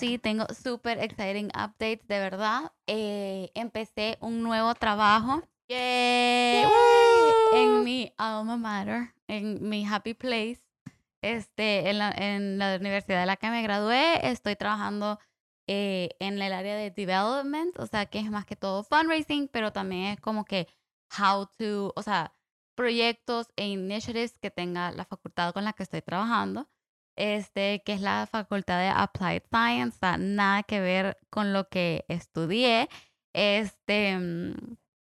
sí, tengo super exciting updates, de verdad. Eh, empecé un nuevo trabajo en mi alma mater, en mi happy place. Este, en la, en la universidad de la que me gradué, estoy trabajando eh, en el área de development, o sea, que es más que todo fundraising, pero también es como que how to, o sea, proyectos e initiatives que tenga la facultad con la que estoy trabajando, este, que es la facultad de Applied Science, o sea, nada que ver con lo que estudié. Este, mm,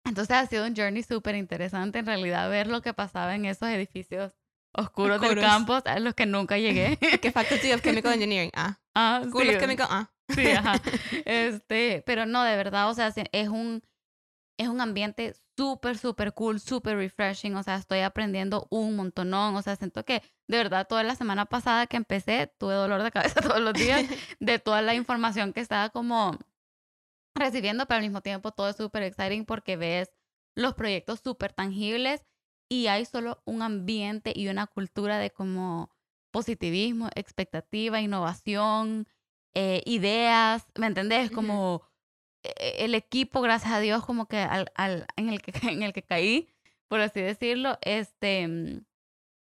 entonces ha sido un journey súper interesante en realidad ver lo que pasaba en esos edificios oscuros, del campus a los que nunca llegué. ¿Qué Faculty of Chemical Engineering? Ah. Ah, School of Chemical, ah. Sí, ajá. Este, pero no, de verdad, o sea, es un, es un ambiente súper, súper cool, súper refreshing, o sea, estoy aprendiendo un montonón, o sea, siento que de verdad toda la semana pasada que empecé tuve dolor de cabeza todos los días de toda la información que estaba como recibiendo, pero al mismo tiempo todo es súper exciting porque ves los proyectos súper tangibles y hay solo un ambiente y una cultura de como positivismo, expectativa, innovación, eh, ideas, ¿me entendés? Como el equipo, gracias a Dios, como que al, al, en, el que en el que caí, por así decirlo, este, mm,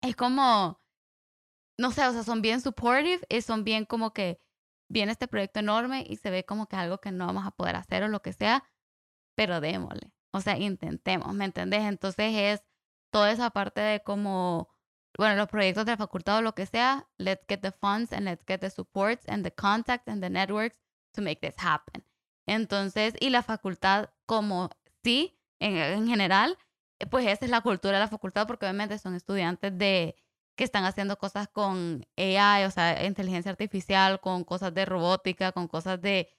es como, no sé, o sea, son bien supportive y son bien como que viene este proyecto enorme y se ve como que algo que no vamos a poder hacer o lo que sea, pero démosle. O sea, intentemos, ¿me entendés? Entonces es toda esa parte de como bueno, los proyectos de la facultad o lo que sea, let's get the funds and let's get the supports and the contacts and the networks to make this happen. Entonces, y la facultad como sí, en, en general, eh, pues esa es la cultura de la facultad porque obviamente son estudiantes de que están haciendo cosas con AI, o sea, inteligencia artificial, con cosas de robótica, con cosas de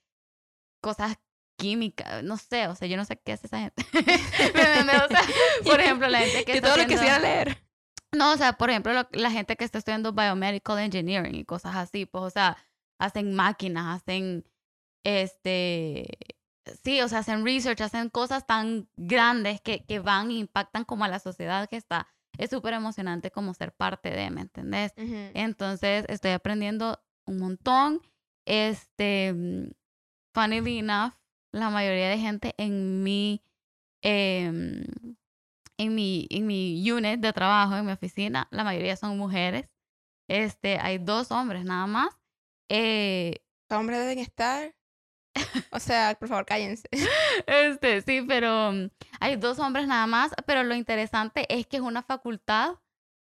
cosas químicas, no sé, o sea, yo no sé qué hace esa gente. o sea, por ejemplo, la gente que, que todo lo que quisiera leer. No, o sea, por ejemplo, la gente que está estudiando biomedical engineering y cosas así, pues, o sea, hacen máquinas, hacen, este, sí, o sea, hacen research, hacen cosas tan grandes que, que van e impactan como a la sociedad que está. Es súper emocionante como ser parte de, ¿me entendés? Entonces, estoy aprendiendo un montón. Este, mm, funnily enough, la mayoría de gente en mi, eh, en mi, en mi unit de trabajo, en mi oficina, la mayoría son mujeres. Este, hay dos hombres nada más. Eh, ¿Los hombres deben estar? O sea, por favor, cállense. Este, sí, pero mm, hay dos hombres nada más, pero lo interesante es que es una facultad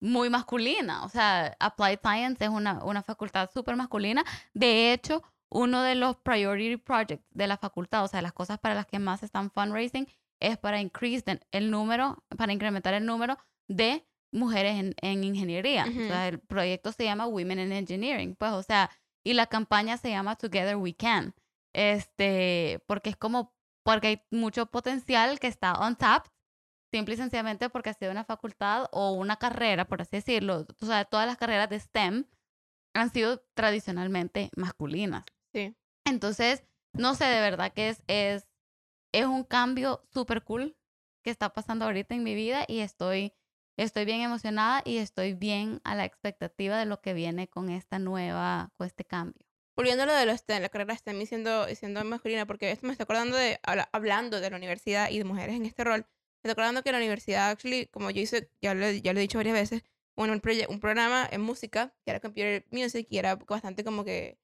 muy masculina. O sea, Applied Science es una, una facultad súper masculina. De hecho, uno de los priority projects de la facultad, o sea, las cosas para las que más están fundraising, es para increase el número, para incrementar el número de mujeres en, en ingeniería. O sea, el proyecto se llama Women in Engineering, pues, o sea, y la campaña se llama Together We Can. Este, porque es como, porque hay mucho potencial que está on tap, simple y sencillamente porque ha sido una facultad o una carrera, por así decirlo. O sea, todas las carreras de STEM han sido tradicionalmente masculinas. Sí. Entonces, no sé, de verdad que es, es es un cambio súper cool que está pasando ahorita en mi vida y estoy, estoy bien emocionada y estoy bien a la expectativa de lo que viene con esta nueva, con este cambio. Volviendo a lo de los la carrera STEM siendo, siendo masculina, porque esto me está acordando de, hablando de la universidad y de mujeres en este rol, me está acordando que la universidad, actually, como yo hice, ya lo, ya lo he dicho varias veces, bueno, un, un programa en música, que era Computer Music, y era bastante como que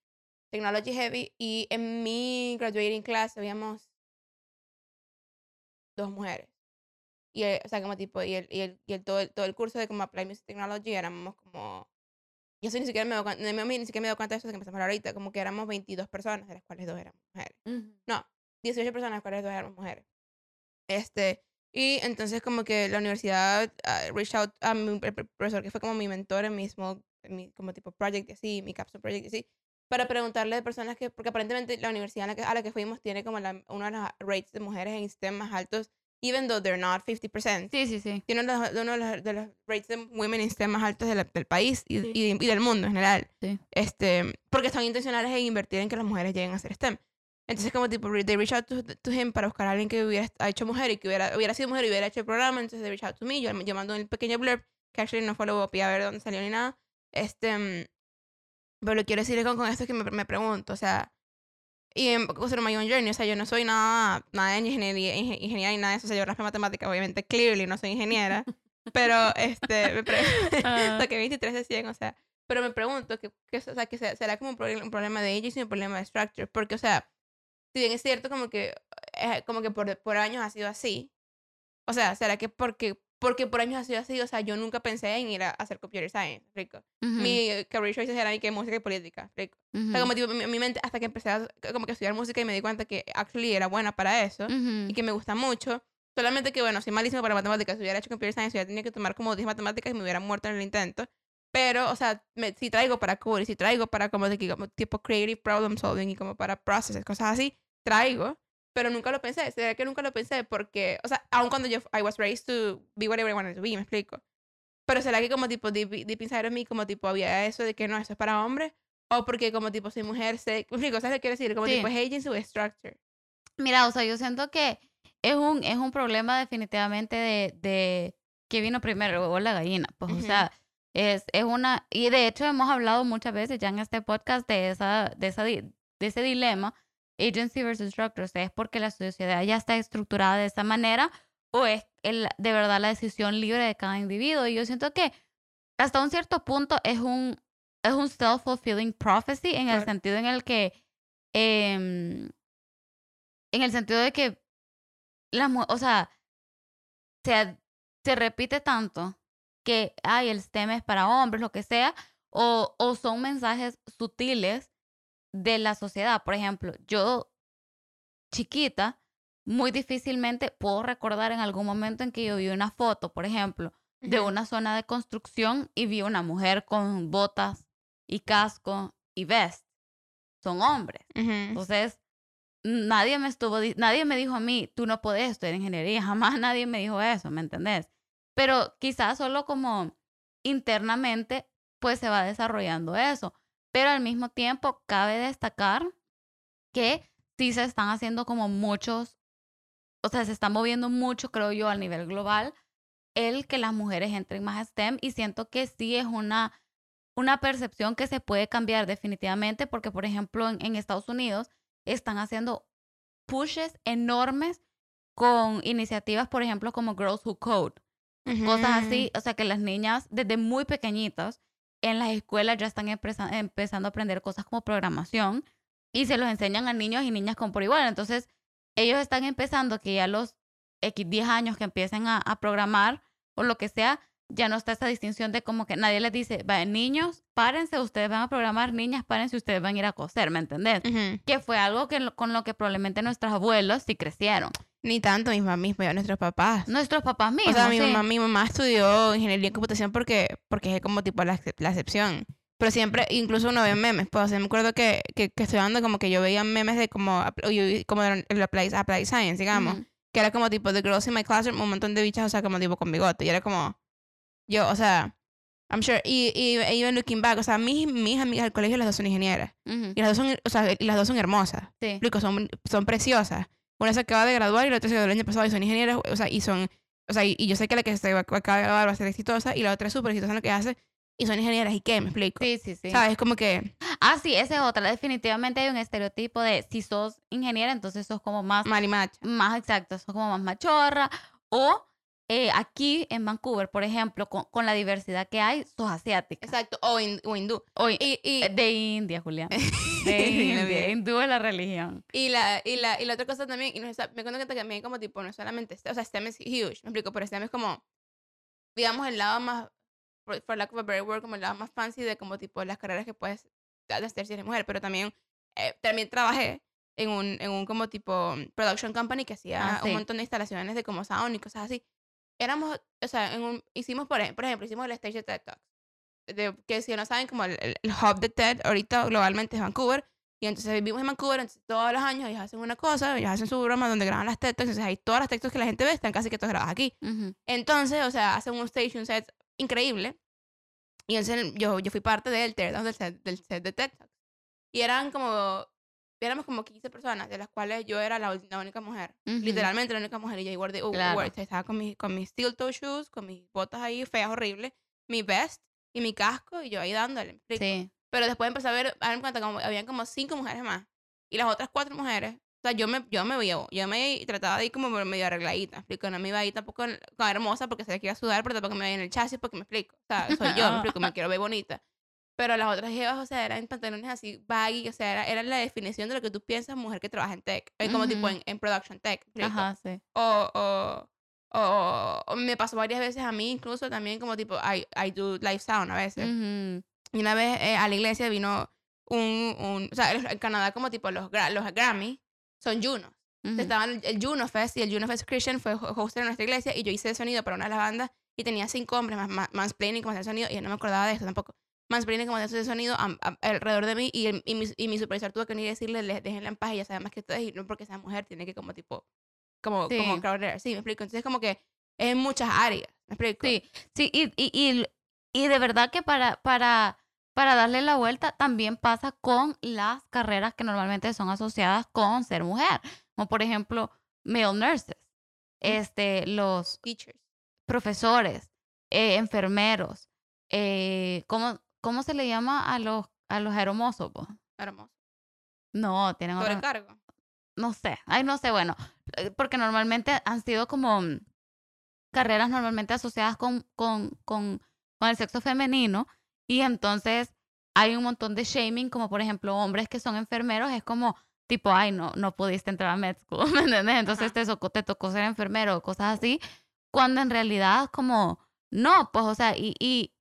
technology heavy, y en mi graduating class habíamos dos mujeres. Y, o sea, como tipo, y, el, y, el, y el, todo, el, todo el curso de como Apply Music Technology éramos como... Yo ni siquiera me doy ni siquiera me doy cuenta de eso que empezamos a hablar ahorita, como que éramos 22 personas, de las cuales dos éramos mujeres. No, 18 personas, de las cuales dos éramos mujeres. Este, y entonces como que la universidad uh, reached out a mi profesor, que fue como mi mentor en mi small, en mi, como tipo project y así, mi capstone project y así, para preguntarle de personas que, porque aparentemente la universidad a la que, a la que fuimos tiene como la, uno de los rates de mujeres en STEM más altos, even though they're not 50%. Sí, sí, sí. Tiene uno de los, de los, rates de women in STEM más altos del país y, y, del mundo en general. Sí. Este, porque son intencionales en invertir en que las mujeres lleguen a ser STEM. Entonces, como tipo, they reach out to, to, him para buscar a alguien que hubiera hecho mujer y que hubiera, hubiera sido mujer y hubiera hecho el programa. Entonces, they reach out to me. Yo, yo mando un pequeño blurb que actually no fue lo a ver dónde salió ni nada. Este, Pero lo quiero decir con, con esto es que me, me pregunto, o sea, y en cosa my own journey, o sea, yo no soy nada, nada de ingeniería, inge- ingeniería y nada de eso, o sea, yo raspo matemáticas, obviamente, clearly no soy ingeniera, pero, este, me pre- Ah. saqué 23 de 100, o sea, pero me pregunto, que, que, o sea, que se- será como un, proble- un problema de agency y un problema de structure, porque, o sea, si bien es cierto como que, eh, como que por, por años ha sido así, o sea, será que porque, porque por años ha sido así, o sea, yo nunca pensé en ir a, hacer computer science, rico. Ujú, Mi eh, career choices eran que música y política, rico. O sea, como tipo, mi, mi mente, hasta que empecé a como que estudiar música y me di cuenta que actually era buena para eso ujú. y que me gusta mucho. Solamente que, bueno, soy malísimo para matemáticas. Si hubiera hecho computer science, hubiera tenido que tomar como 10 matemáticas y me hubiera muerto en el intento. Pero, o sea, me, si traigo para code, si traigo para como, de como tipo creative problem solving y como para processes, cosas así, traigo. Pero nunca lo pensé. ¿Será que nunca lo pensé? Porque, o sea, aun cuando yo, I was raised to be whatever I wanted to be, me explico. Pero será que como tipo, deep, deep inside of me, como tipo, había eso de que no, eso es para hombres. O porque como tipo, soy mujer, sé, me explico, ¿sabes qué quiero decir? Como Sí. tipo, es agency o es structure. Mira, o sea, yo siento que es un, es un problema definitivamente de, de qué vino primero, o la gallina. Pues, o Ujú. sea, es, es una... Y de hecho hemos hablado muchas veces ya en este podcast de, esa, de, esa, de ese dilema, agency versus structure. O sea, es porque la sociedad ya está estructurada de esa manera o es el, de verdad la decisión libre de cada individuo. Y yo siento que hasta un cierto punto es un, es un self-fulfilling prophecy en el sentido en el que... em, en el sentido de que la o sea, se, se repite tanto que, ay, el STEM es para hombres, lo que sea, o, o son mensajes sutiles de la sociedad. Por ejemplo, yo, chiquita, muy difícilmente puedo recordar en algún momento en que yo vi una foto, por ejemplo, de una zona de construcción y vi una mujer con botas y casco y vest. Son hombres. Ujú. Entonces, nadie me estuvo, di- nadie me dijo a mí, tú no puedes estudiar ingeniería, jamás nadie me dijo eso, ¿me entendés? Pero quizás solo como internamente, pues se va desarrollando eso. Pero al mismo tiempo, cabe destacar que sí se están haciendo como muchos, o sea, se está moviendo mucho, creo yo, a nivel global, el que las mujeres entren más a STEM y siento que sí es una, una percepción que se puede cambiar definitivamente porque, por ejemplo, en, en Estados Unidos están haciendo pushes enormes con iniciativas, por ejemplo, como Girls Who Code, cosas así, o sea, que las niñas desde muy pequeñitas en las escuelas ya están empezando a aprender cosas como programación y se los enseñan a niños y niñas con por igual. Entonces, ellos están empezando que ya los X 10 años que empiecen a programar o lo que sea, ya no está esa distinción de como que nadie les dice, va, niños, párense, ustedes van a programar, niñas, párense, ustedes van a ir a coser, ¿me entendés? Ujú. Que fue algo que, con lo que probablemente nuestros abuelos sí crecieron. Ni tanto mis mamás, mis- nuestros papás. Nuestros papás mismos. o sea, mi, sí. mamá, mi mamá estudió ingeniería en computación porque, porque es como tipo la, la excepción. Pero siempre, incluso uno ve memes. Pues, o sea, me acuerdo que, que, que estudiando como que yo veía memes de como, como el applied, applied science, digamos. Ujú. Que era como tipo The Girls in My Classroom, un montón de bichas, o sea, como tipo con bigote. Y era como, yo, o sea, I'm sure. Y, y even looking back, o sea, mis, mis amigas del colegio, las dos son ingenieras. Ujú. Y las dos son, o sea, y las dos son hermosas. Sí. Rico, son, son preciosas. Una se acaba de graduar y la otra se graduó el año pasado y son ingenieras, o sea, y son, o sea, y, y yo sé que la que se acaba de graduar va a ser exitosa y la otra es súper exitosa en lo que hace y son ingenieras. ¿Y qué? Me explico. Sí, sí, sí. ¿Sabes? Como que Ah, sí, esa es otra. Definitivamente hay un estereotipo de si sos ingeniera, entonces sos como más, marimacha. más exacto, sos como más machorra. O eh, aquí en Vancouver, por ejemplo, con, con la diversidad que hay, sos asiática. Exacto. O, hin- o hindú. O, Y, y, eh, de India, Julián. De India. Hindú es la religión. y, la, y, la, y la otra cosa también, y no, me cuento que también como tipo, no solamente, STEM, o sea, STEM es huge, me explico, pero STEM es como, digamos, el lado más, for, for lack of a better word, como el lado más fancy de como tipo las carreras que puedes hacer si eres mujer, pero también, eh, también trabajé en un, en un como tipo production company que hacía Ah, sí. un montón de instalaciones de como sound y cosas así. Éramos, o sea, en un, hicimos, por, ej- por ejemplo, hicimos el stage de TED Talks. De, que si no saben, como el, el- el hub de TED ahorita globalmente es Vancouver. Y entonces vivimos en Vancouver, entonces todos los años ellos hacen una cosa, ellos hacen su broma donde graban las TED Talks, entonces ahí todas las textos que la gente ve están casi que todas grabadas aquí. Ujú. Entonces, o sea, hacen un station set increíble. Y entonces yo, yo fui parte del teardown del set, del set de TED Talks. Y eran como, éramos como 15 personas, de las cuales yo era la, la única mujer. Ujú. Literalmente la única mujer. Y yo igual de, uh, Claro. uh, estaba con, mis con mis steel toe shoes, con mis botas ahí feas, horribles, mi vest y mi casco, y yo ahí dándole. Sí. Pero después empecé a ver, a cuenta como habían como cinco mujeres más. Y las otras cuatro mujeres, o sea, yo me, yo me veía, yo me trataba de ir como medio arregladita, ¿me explico? No me iba a ir tampoco con hermosa porque se le quería sudar, pero tampoco me veía en el chasis porque me explico. O sea, soy yo, me explico, me quiero ver bonita. Pero las otras jevas, o sea, eran pantalones así baggy, o sea, era, era la definición de lo que tú piensas mujer que trabaja en tech, eh, como tipo Ujú. en, en production tech. Ajá, sí. O, o, o, o me pasó varias veces a mí, incluso también como tipo, I, I do live sound a veces. Ujú. Y una vez eh, a la iglesia vino un, un o sea, en Canadá como tipo los, los Grammy son Junos. Ujú. Estaban el, el Juno Fest y el Juno Fest Christian fue ho- host en nuestra iglesia y yo hice el sonido para una de las bandas y tenía cinco hombres más, más mansplaining como hacer sonido y yo no me acordaba de esto tampoco. Mansplaining como hacer sonido am- am- alrededor de mí y, el- y, mi, y mi supervisor tuvo que venir y decirle, "Les- déjenla en paz, ella sabe más que ustedes y no porque sea mujer tiene que como tipo, como, como Sí. crowd Sí, me explico. Entonces como que es en muchas áreas, me explico. Sí, sí, y, y, y, y de verdad que para, para, para darle la vuelta también pasa con las carreras que normalmente son asociadas con ser mujer, como por ejemplo male nurses, este, los Teachers. profesores, eh, enfermeros, eh, ¿cómo, ¿cómo se le llama a los, a los hermosos? po? Hermoso. No, tienen otro, Sobrecargo. no sé, ay, no sé, bueno, eh, porque normalmente han sido como mm, carreras normalmente asociadas con, con, con, con el sexo femenino y entonces hay un montón de shaming, como por ejemplo hombres que son enfermeros, es como tipo, ay, no, no pudiste entrar a med school, ¿me entiendes? Entonces Ajá. te, tocó, te tocó ser enfermero cosas así, cuando en realidad como, no, pues, o sea, y, y,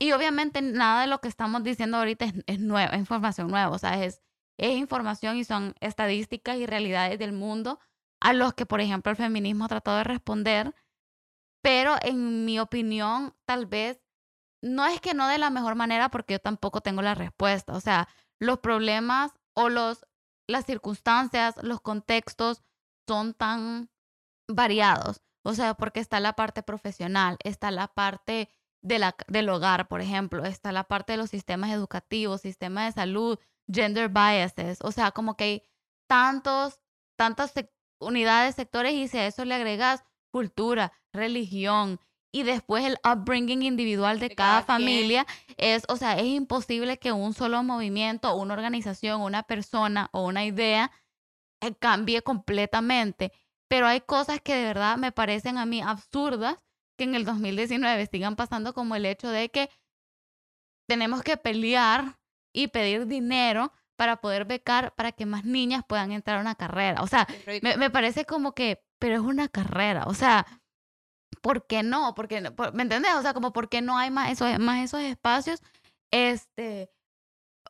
y obviamente nada de lo que estamos diciendo ahorita es, nueva, es información nueva, o sea, es, es información y son estadísticas y realidades del mundo a los que, por ejemplo, el feminismo ha tratado de responder, pero en mi opinión, tal vez, no es que no de la mejor manera, porque yo tampoco tengo la respuesta. O sea, los problemas o los, las circunstancias, los contextos son tan variados. O sea, porque está la parte profesional, está la parte de la, del hogar, por ejemplo, está la parte de los sistemas educativos, sistema de salud, gender biases. O sea, como que hay tantos, tantas sec- unidades, sectores, y si a eso le agregas cultura, religión, y después el upbringing individual de, De cada, familia, es, o sea, es imposible que un solo movimiento, una organización, una persona o una idea eh, cambie completamente. Pero hay cosas que de verdad me parecen a mí absurdas que en el 2019 sigan pasando como el hecho de que tenemos que pelear y pedir dinero para poder becar para que más niñas puedan entrar a una carrera. O sea, me, me parece como que, pero es una carrera, o sea, ¿por qué no- por- ¿Me entendés? O sea, como, ¿por qué no hay más esos, más esos espacios? Este,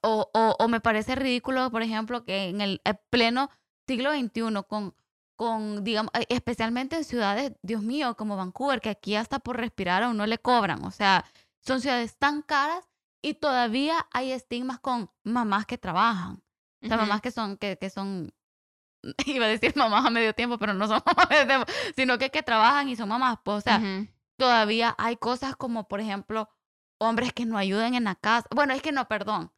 o, o, o me parece ridículo, por ejemplo, que en el eh, pleno siglo XXI, con, con, digamos, eh, especialmente en ciudades, Dios mío, como Vancouver, que aquí hasta por respirar a uno le cobran, o sea, son ciudades tan caras y todavía hay estigmas con mamás que trabajan. O sea, mamás que son, que, que son, iba a decir mamás a medio tiempo, pero no son mamás a medio tiempo, sino que, que trabajan y son mamás. Pues, o sea, todavía hay cosas como, por ejemplo, hombres que no ayuden en la casa. Bueno, es que no, perdón.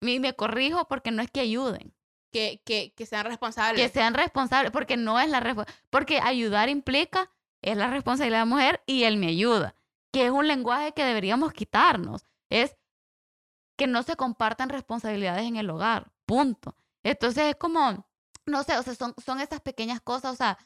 Me, me corrijo porque no es que ayuden, que, que, que sean responsables. que sean responsables, porque no es la responsabilidad. Porque ayudar implica, es la responsabilidad de la mujer y él me ayuda, que es un lenguaje que deberíamos quitarnos. Es que no se compartan responsabilidades en el hogar, punto. Entonces es como, no sé, o sea, son, son esas pequeñas cosas, o sea,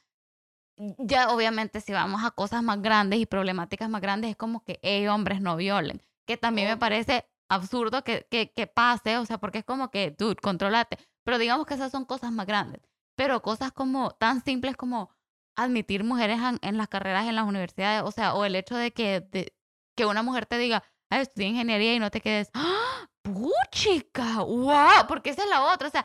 ya obviamente si vamos a cosas más grandes y problemáticas más grandes, es como que hey, hombres no violen, que también me Obvio. parece absurdo que, que, que pase, o sea, porque es como que, dude, controlate, pero digamos que esas son cosas más grandes, pero cosas como tan simples como admitir mujeres en, en las carreras en las universidades, o sea, o el hecho de que, de- que una mujer te diga, ay, estudié ingeniería y no te quedes, ¡ah! ¡Puchica! ¡Wow! Porque esa es la otra, o sea,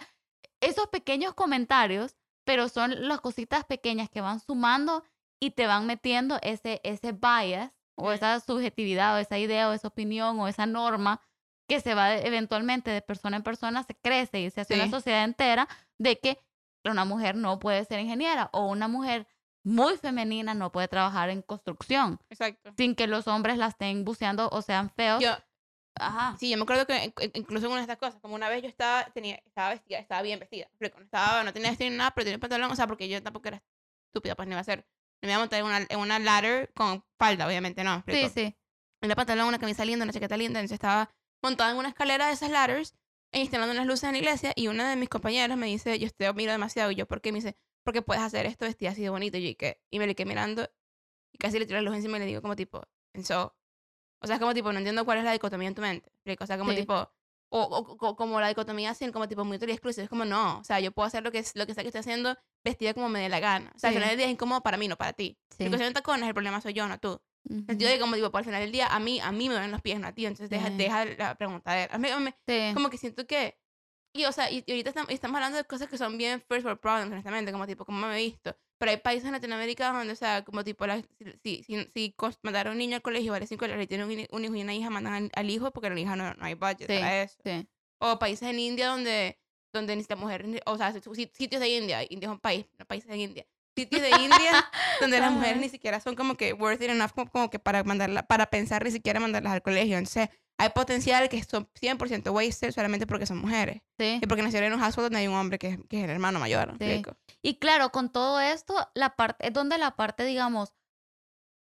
esos pequeños comentarios, pero son las cositas pequeñas que van sumando y te van metiendo ese, ese bias o esa subjetividad o esa idea o esa opinión o esa norma que se va eventualmente de persona en persona, se crece y se hace Sí. una sociedad entera de que una mujer no puede ser ingeniera o una mujer muy femenina no puede trabajar en construcción Exacto. sin que los hombres la estén buceando o sean feos. Yo, Ajá. sí, yo me acuerdo que in- in- incluso en una de estas cosas, como una vez yo estaba, tenía, estaba vestida, estaba bien vestida. No, estaba, no tenía vestido ni nada, pero tenía pantalón, o sea, porque yo tampoco era estúpida, pues no iba a ser. No me iba a montar en una, en una ladder con falda, obviamente, no. ¿me Sí, sí. Una pantalón, una camisa linda, una chaqueta linda, entonces estaba montada en una escalera de esas ladders e instalando unas luces en la iglesia y una de mis compañeras me dice, yo te miro demasiado y yo, ¿por qué? Me dice, porque puedes hacer esto vestida así de bonito. Y, yo, ¿y, qué? y me le quedé mirando y casi le tiré la luz encima y le digo como tipo, so. O sea, es como tipo, no entiendo cuál es la dicotomía en tu mente. O sea, como Sí. tipo, o, o- o- como la dicotomía así, como tipo muy exclusiva. Es como, no, o sea, yo puedo hacer lo que, lo que sea que esté haciendo vestida como me dé la gana. O sea, al final del día es incómodo para mí, no para ti. Sí. Si de tacones, el problema soy yo, no tú. Entonces, yo Ujú. digo, como digo, por al final del día, a mí, a mí me ven los pies, no a ti. Entonces, deja, Sí. deja la preguntadera. A mí, a mí- Sí. como que siento que y o sea y, y ahorita estamos, estamos hablando de cosas que son bien first world problems honestamente como tipo como me he visto pero hay países en Latinoamérica donde o sea como tipo la, si, si, si mandar a un niño al colegio vale 5 dólares y tiene un, un hijo y una hija mandan al, al hijo porque la hija no, no hay budget Sí. para eso Sí. o países en India donde donde siquiera mujeres o sea si- si- sitios de India India es un país países en India sitios de India donde las mujeres ni siquiera son como que worth it enough como, como que para mandarla para pensar ni siquiera mandarlas al colegio entonces hay potencial que son 100% wasted solamente porque son mujeres Sí. y porque nacieron en un household donde hay un hombre que, es- que es el hermano mayor. ¿me Sí. Y claro, con todo esto, la parte, es donde la parte, digamos,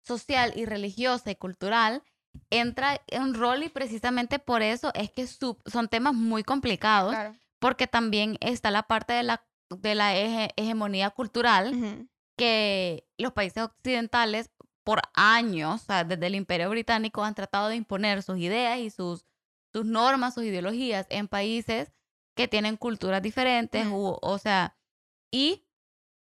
social y religiosa y cultural entra en rol y precisamente por eso es que son temas muy complicados, Claro. porque también está la parte de la, de la hege- hegemonía cultural Ujú. que los países occidentales por años, o sea, desde el Imperio Británico, han tratado de imponer sus ideas y sus, sus normas, sus ideologías en países que tienen culturas diferentes, Ujú. u- o sea, y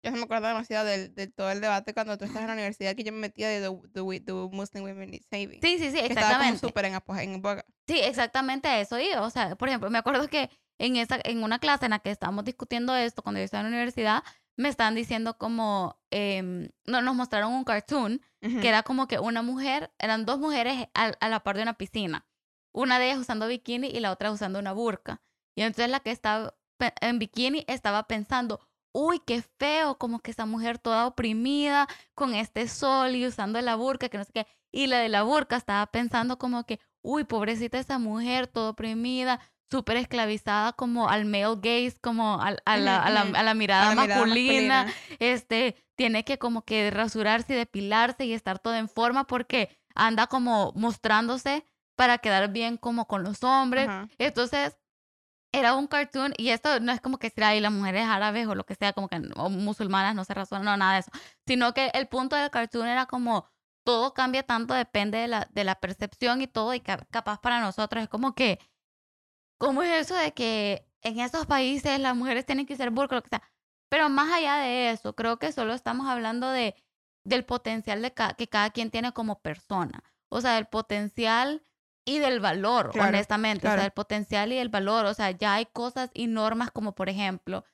Yo me acuerdo demasiado del, de todo el debate cuando tú estás en la universidad que yo me metía de The, the, the Muslim Women Need Saving. Sí, sí, sí, que estaba exactamente. súper en, en. Sí, exactamente a eso iba. O sea, por ejemplo, me acuerdo que en, esa, en una clase en la que estábamos discutiendo esto, cuando yo estaba en la universidad, me estaban diciendo como, em, no, nos mostraron un cartoon que era como que una mujer, eran dos mujeres a, a la par de una piscina. Una de ellas usando bikini y la otra usando una burka. Y entonces la que estaba en bikini estaba pensando, uy, qué feo, como que esa mujer toda oprimida con este sol y usando la burka, que no sé qué. Y la de la burka estaba pensando como que, uy, pobrecita esa mujer, toda oprimida, súper esclavizada como al male gaze, como al- a, la, a, la, Ujú, a la A mirada masculina este, tiene que como que rasurarse y depilarse y estar toda en forma porque anda como mostrándose para quedar bien como con los hombres. Ajá. Entonces, era un cartoon y esto no es como que sea ahí las mujeres árabes o lo que sea, como que o musulmanas no se razonan, no, nada de eso, sino que el punto del cartoon era como todo cambia tanto, depende de la, de la percepción y todo, y ca- capaz para nosotros es como que, ¿cómo es eso de que en esos países las mujeres tienen que ser burka, lo que sea? Pero más allá de eso, creo que solo estamos hablando de, del potencial de ca- que cada quien tiene como persona. O sea, del potencial y del valor, Claro, honestamente. O claro. sea, el potencial y el valor. O sea, ya hay cosas y normas como, por ejemplo,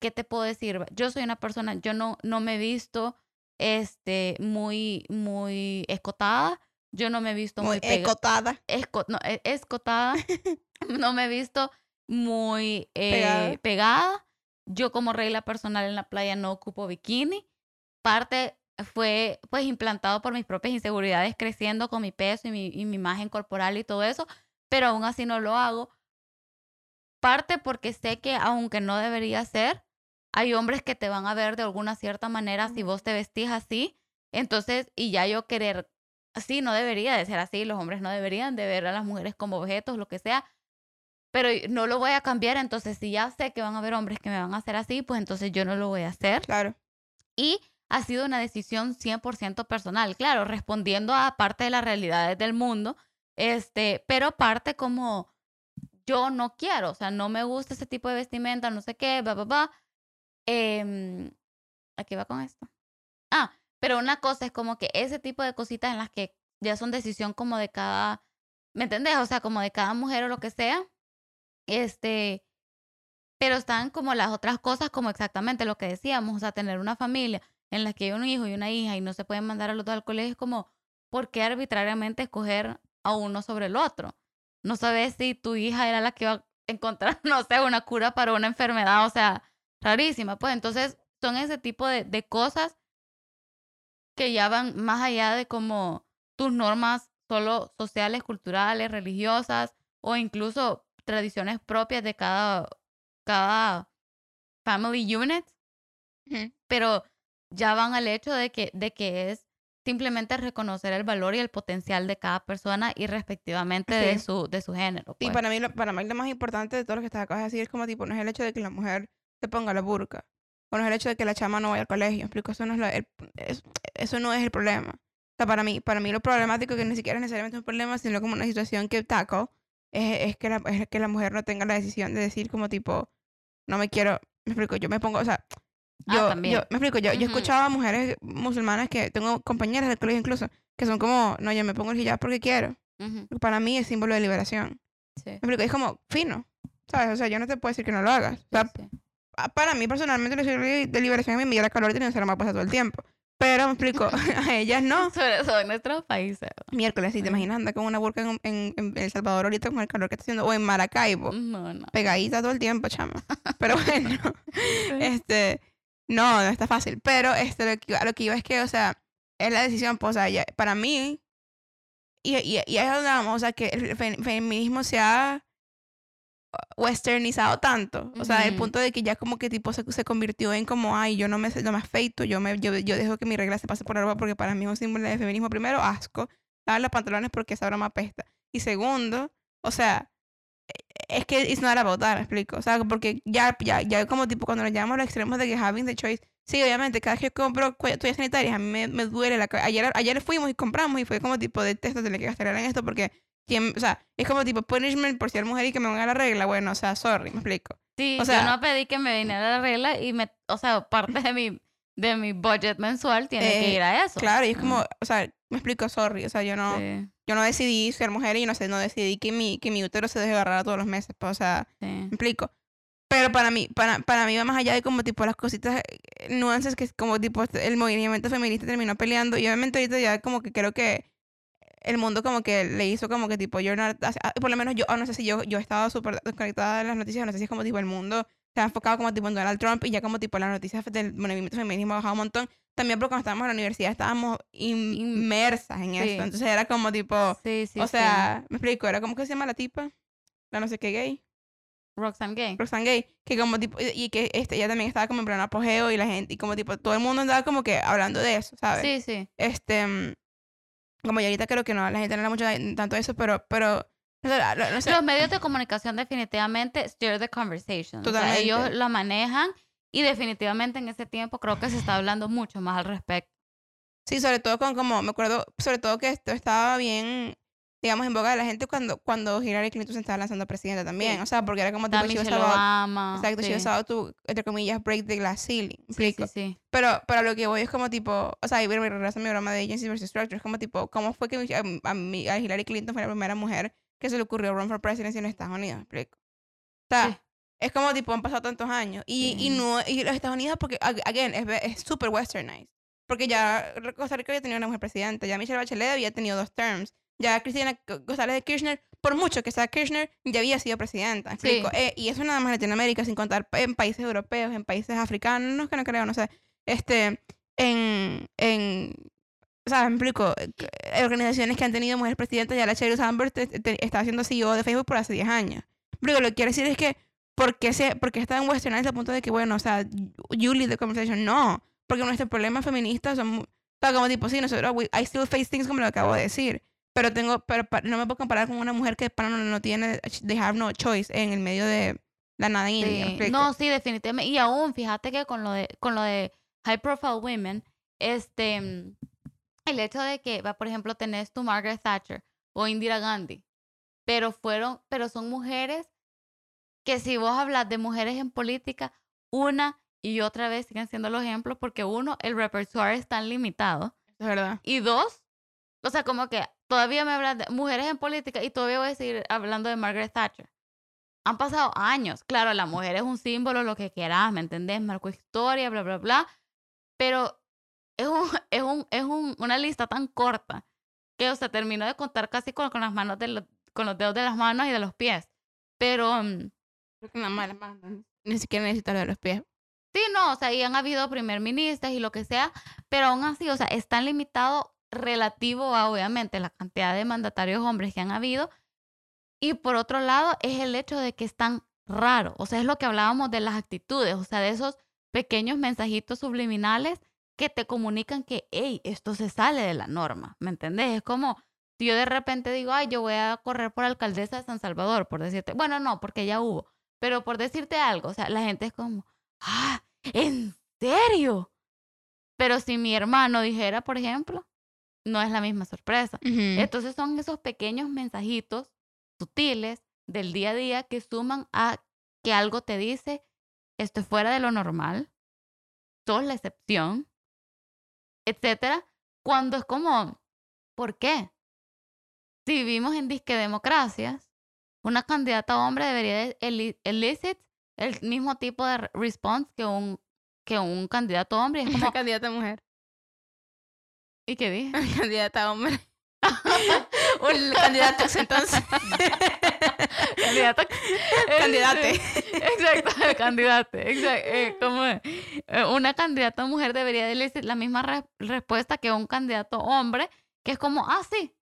¿qué te puedo decir? Yo soy una persona, yo no, no me he visto este, muy, muy escotada. Yo no me he visto muy, Muy escotada. esco- no, e- escotada. no me he visto muy eh, Pegada. pegada. Yo como regla personal en la playa no ocupo bikini. Parte fue pues implantado por mis propias inseguridades creciendo con mi peso y mi, y mi imagen corporal y todo eso, pero aún así no lo hago. Parte porque sé que aunque no debería ser, hay hombres que te van a ver de alguna cierta manera si vos te vestís así. Entonces, y ya yo querer, así no debería de ser así, los hombres no deberían de ver a las mujeres como objetos, lo que sea. Pero no lo voy a cambiar, entonces si ya sé que van a haber hombres que me van a hacer así, pues entonces yo no lo voy a hacer. Claro. Y ha sido una decisión 100% personal, claro, respondiendo a parte de las realidades del mundo, este, pero parte como yo no quiero, o sea, no me gusta ese tipo de vestimenta, no sé qué, va, va, va. Em, aquí va con esto. Ah, pero una cosa es como que ese tipo de cositas en las que ya son decisión como de cada, ¿me entendés? O sea, como de cada mujer o lo que sea. Este, pero están como las otras cosas, como exactamente lo que decíamos, o sea, tener una familia en la que hay un hijo y una hija y no se pueden mandar a los dos al colegio, es como, ¿por qué arbitrariamente escoger a uno sobre el otro? No sabes si tu hija era la que iba a encontrar, no sé, una cura para una enfermedad, o sea, rarísima. Pues entonces son ese tipo de, de cosas que ya van más allá de como tus normas solo sociales, culturales, religiosas o incluso tradiciones propias de cada, cada family unit, pero ya van al hecho de que, de que es simplemente reconocer el valor y el potencial de cada persona y respectivamente de, su, de su género. Y pues. para mí, lo, para mí lo más importante de todo lo que estás acabas de decir es como tipo, no es el hecho de que la mujer se ponga la burka. O no es el hecho de que la chama no vaya al colegio. ¿me explico, eso no es, lo- el- es- eso no es el problema. O sea, para mí, para mí lo problemático que ni siquiera es necesariamente un problema, sino como una situación que tackle, es, es, que la, es que la mujer no tenga la decisión de decir como tipo, no me quiero, me explico, yo me pongo, o sea, Ah, yo, también. yo me explico, yo, yo Ujú. escuchaba a mujeres musulmanas que tengo compañeras del colegio incluso, que son como, no, yo me pongo el hijab porque quiero. Ujú, Para mí es símbolo de liberación. sí, Me explico, es como fino, ¿sabes? O sea, yo no te puedo decir que no lo hagas. O sea, sí, sí. Pa- para mí personalmente la de de liberación me envía la calor y tiene que ser más puesta todo el tiempo. Pero me explico, a ellas no. Sobre todo en nuestros países. Miércoles, si te Ujú. imaginas andar con una burka en, en- en El Salvador ahorita con el calor que está haciendo, o en Maracaibo, No, no. pegadita todo el tiempo, chama. Pero bueno, este, no, no está fácil. Pero este, lo que, lo que iba es que, o sea, es la decisión, pues, o sea, ya- para mí, y, y, y ahí es donde vamos, o sea, que el fe- feminismo se ha westernizado tanto, o sea, el punto de que ya como que tipo se, se convirtió en como, ay, yo no me, no me afeito, yo, me, yo, yo dejo que mi regla se pase por arriba porque para mí es un símbolo de feminismo, primero, asco, lavar los pantalones porque esa broma apesta, y segundo, o sea, e- es que it's not about that, me explico, o sea, porque ya, ya, ya como tipo cuando nos llevamos a los extremos de que having the choice, sí, obviamente, cada vez que yo compro toallas sanitarias, a mí me, me duele la cabeza, ayer, ayer fuimos y compramos y fue como tipo, detesto tener que gastar en esto porque ¿Quién- o sea, es como tipo punishment por ser mujer y que me ponga la regla. Bueno, o sea, sorry, me explico. Sí, O sea- yo no pedí que me viniera la regla y me, o sea, parte de mi, de mi budget mensual tiene que Eh, ir a eso. Claro, y es como, Mm, o sea, me explico, sorry. O sea, yo no, Sí, yo no decidí ser mujer y no sé, no decidí que mi, que mi útero se deje agarrar todos los meses. Pues, o sea, sí. me explico. Pero para mí, para, para mí va más allá de como tipo las cositas, eh, nuances que es como tipo el movimiento feminista terminó peleando. Y obviamente ahorita ya como que creo que el mundo como que le hizo como que tipo, yo no, por lo menos yo, ah, no sé si yo, yo he estado súper desconectada de las noticias, no sé si es como tipo el mundo se ha enfocado como tipo en Donald Trump y ya como tipo las noticias del movimiento feminismo ha bajado un montón. También porque cuando estábamos en la universidad estábamos in- In- inmersas en sí. esto. Entonces era como tipo, Sí, sí, o sea, me explico, era como que se llama la tipa, la no sé qué gay. Roxanne Gay. Roxanne Gay, que como tipo, y, y que este, ella también estaba como en pleno apogeo y la gente, y como tipo, todo el mundo andaba como que hablando de eso, ¿sabes? Sí, sí. Este, mm, como yo ahorita creo que no, la gente no habla mucho de- tanto de eso, pero, pero, no sé, la- no sé, Los medios de comunicación definitivamente steer the conversation. O sea, ellos Totalmente. lo manejan y definitivamente en ese tiempo creo que se está hablando mucho más al respecto. sí, sobre todo con como, me acuerdo, sobre todo que esto estaba bien, digamos, en boga de la gente cuando, cuando Hillary Clinton se estaba lanzando presidenta también, Sí. o sea, porque era como tipo, was Michelle about- Obama. exacto, sí. about to, entre comillas, break the glass ceiling, ¿me Sí, sí, sí. Pero, pero lo que voy es como tipo, o sea, y me regreso a mi broma de agency versus structure, es como tipo, ¿cómo fue que a, a mí- a Hillary Clinton fue la primera mujer que se le ocurrió run for presidency en Estados Unidos? ¿Me explico? O sea, es como tipo, han pasado tantos años. Y, y no, y los Estados Unidos, porque, ag- again, es, super westernized. Porque ya Costa Rica había tenido una mujer presidenta, ya Michelle Bachelet había tenido dos terms, ya Cristina González de Kirchner, por mucho que sea Kirchner, ya había sido presidenta. ¿me Sí. Eh, y eso nada más en Latinoamérica, sin contar en países europeos, en países africanos, no, que no creo, no sé. Este, en, en o sea, me explico, eh, organizaciones que han tenido mujeres presidentas, ya la Sheryl Sandberg está haciendo CEO de Facebook por hace 10 años. Pero lo que quiero decir es que, ¿por qué, se, por qué está en westernized al punto de que, bueno, o sea, you lead the conversation? No, porque nuestros problemas feministas son, o sea, como tipo, sí, nosotros, we- I still face things como lo acabo de decir, pero tengo, pero no me puedo comparar con una mujer que para no, no tiene, they have no choice en el medio de la nada India. No, sí, definitivamente. Y aún, fíjate que con lo de, con lo de high profile women, este, mm, el hecho de que, va, por ejemplo, tenés tu Margaret Thatcher o Indira Gandhi, pero fueron, pero son mujeres que si vos hablas de mujeres en política, una y otra vez siguen siendo los ejemplos porque uno, el repertoire es tan limitado Es verdad. y dos, o sea, como que todavía me hablan de mujeres en política y todavía voy a seguir hablando de Margaret Thatcher. Han pasado años. Claro, la mujer es un símbolo, lo que quieras, ¿me entendés? Marcó historia, bla, bla, bla. Pero es, un, es, un, es un, una lista tan corta que, o sea, terminó de contar casi con, con las manos de los, con los dedos de las manos y de los pies. Pero mm, nada más las manos, Ni siquiera necesitas lo de los pies. Sí, no, o sea, y han habido primer ministros y lo que sea, pero aún así, o sea, es tan limitado relativo a, obviamente, la cantidad de mandatarios hombres que han habido. Y por otro lado, es el hecho de que es tan raro. O sea, es lo que hablábamos de las actitudes, o sea, de esos pequeños mensajitos subliminales que te comunican que, hey, esto se sale de la norma, ¿me entendés? Es como si yo de repente digo, ay, yo voy a correr por alcaldesa de San Salvador, por decirte, bueno, no, porque ya hubo, pero por decirte algo, o sea, la gente es como, ah, ¿en serio? Pero si mi hermano dijera, por ejemplo, no es la misma sorpresa. Entonces son esos pequeños mensajitos sutiles del día a día que suman a que algo te dice, esto es fuera de lo normal, sos la excepción, etcétera, cuando es como, ¿por qué? Si vivimos en disque democracias, una candidata hombre debería elicit el mismo tipo de response que un, que un candidato hombre. Es como, candidata mujer. ¿Y qué dije? candidata hombre. un candidato entonces. candidato. Candidate. Exacto, candidate. Exacto. Eh, como eh, una candidata mujer debería decir la misma respuesta que un candidato hombre, que es como, ah, sí,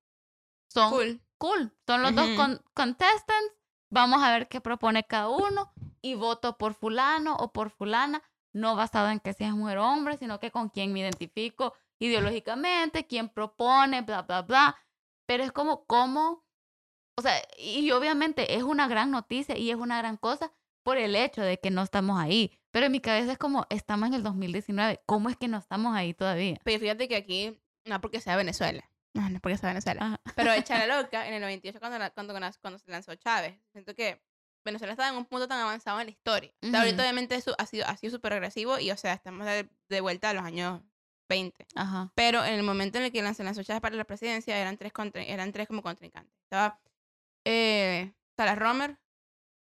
son cool. cool. Son los dos contestants. Vamos a ver qué propone cada uno y voto por fulano o por fulana, no basado en que seas mujer o hombre, sino que con quién me identifico ideológicamente, quién propone, bla, bla, bla. Pero es como, ¿cómo? O sea, y obviamente es una gran noticia y es una gran cosa por el hecho de que no estamos ahí. Pero en mi cabeza es como, estamos en el 2019, ¿cómo es que no estamos ahí todavía? Pero fíjate que aquí, no porque sea Venezuela, no, no es porque sea Venezuela, pero echa la loca en el 98 cuando, cuando, cuando se lanzó Chávez. Siento que Venezuela estaba en un punto tan avanzado en la historia. ahorita obviamente eso ha sido ha sido súper agresivo y o sea, estamos de, vuelta a los años 20. Ajá. Pero en el momento en el que se lanzó Chávez para la presidencia eran tres, eran tres como contrincantes. Estaba eh, Salas Romer,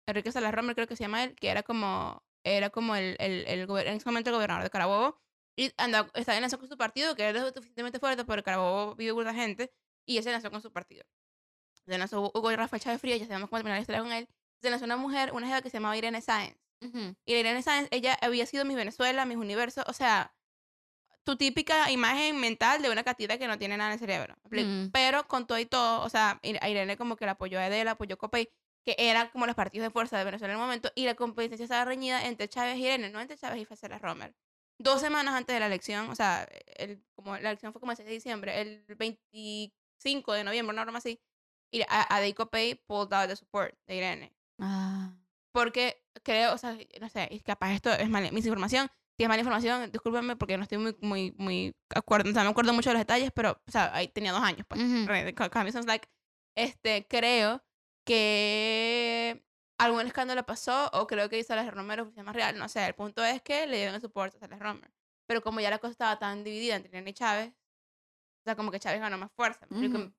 Enrique Salas Romer creo que se llama él, que era como, era como el, el, el, en ese momento el gobernador de Carabobo. Y andaba, estaba en con su partido, que era suficientemente fuerte, pero Carabobo vive mucha gente, y él se lanzó con su partido. Se lanzó Hugo y Rafael Chávez Frías, ya sabemos cómo terminar la historia con él. Se lanzó una mujer, una jeva que se llamaba Irene Sáenz. Y Irene Sáenz, ella había sido Miss Venezuela, Miss Universo, o sea, tu típica imagen mental de una catita que no tiene nada en el cerebro. Mm. Pero con todo y todo, o sea, Irene como que la apoyó a Edel, apoyó a Copey, que eran como los partidos de fuerza de Venezuela en el momento, y la competencia estaba reñida entre Chávez y Irene, no entre Chávez y Facela Romer. Dos semanas antes de la elección, o sea, el, como la elección fue como el 6 de diciembre, el 25 de noviembre, una broma así, y a, a Copey pulled out the support de Irene. Ah. Porque creo, o sea, no sé, capaz esto es mal, misinformación, si es mala información, discúlpenme porque no estoy muy, muy, muy acuerdo, o sea, me acuerdo mucho de los detalles, pero, o sea, ahí tenía dos años, pues. Uh -huh. like, este, creo que algún escándalo pasó, o creo que Isabel Romero fue más real, no sé, el punto es que le dieron el soporte a Isabel Romero. Pero como ya la cosa estaba tan dividida entre Irene y Chávez, o sea, como que Chávez ganó más fuerza.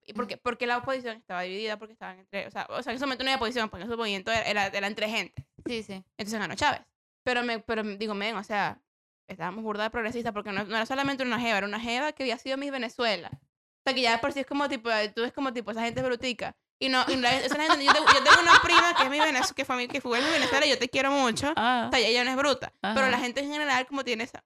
¿Y por qué? Porque la oposición estaba dividida, porque estaban entre, o sea, o sea, en ese momento no había oposición, porque ese movimiento era, era, era entre gente. Sí, sí. Entonces ganó Chávez. Pero, me, pero digo, men, o sea, estábamos burda de progresistas porque no, no, era solamente una jeva, era una jeva que había sido Miss Venezuela. O sea, que ya por sí es como tipo, tú ves como tipo, esa gente es brutica. Y no, y esa gente, yo, tengo, yo, tengo, una prima que es mi Venezuela, que fue, que fue mi Venezuela, y yo te quiero mucho. Ah. O sea, ella no es bruta. Pero la gente en general como tiene esa...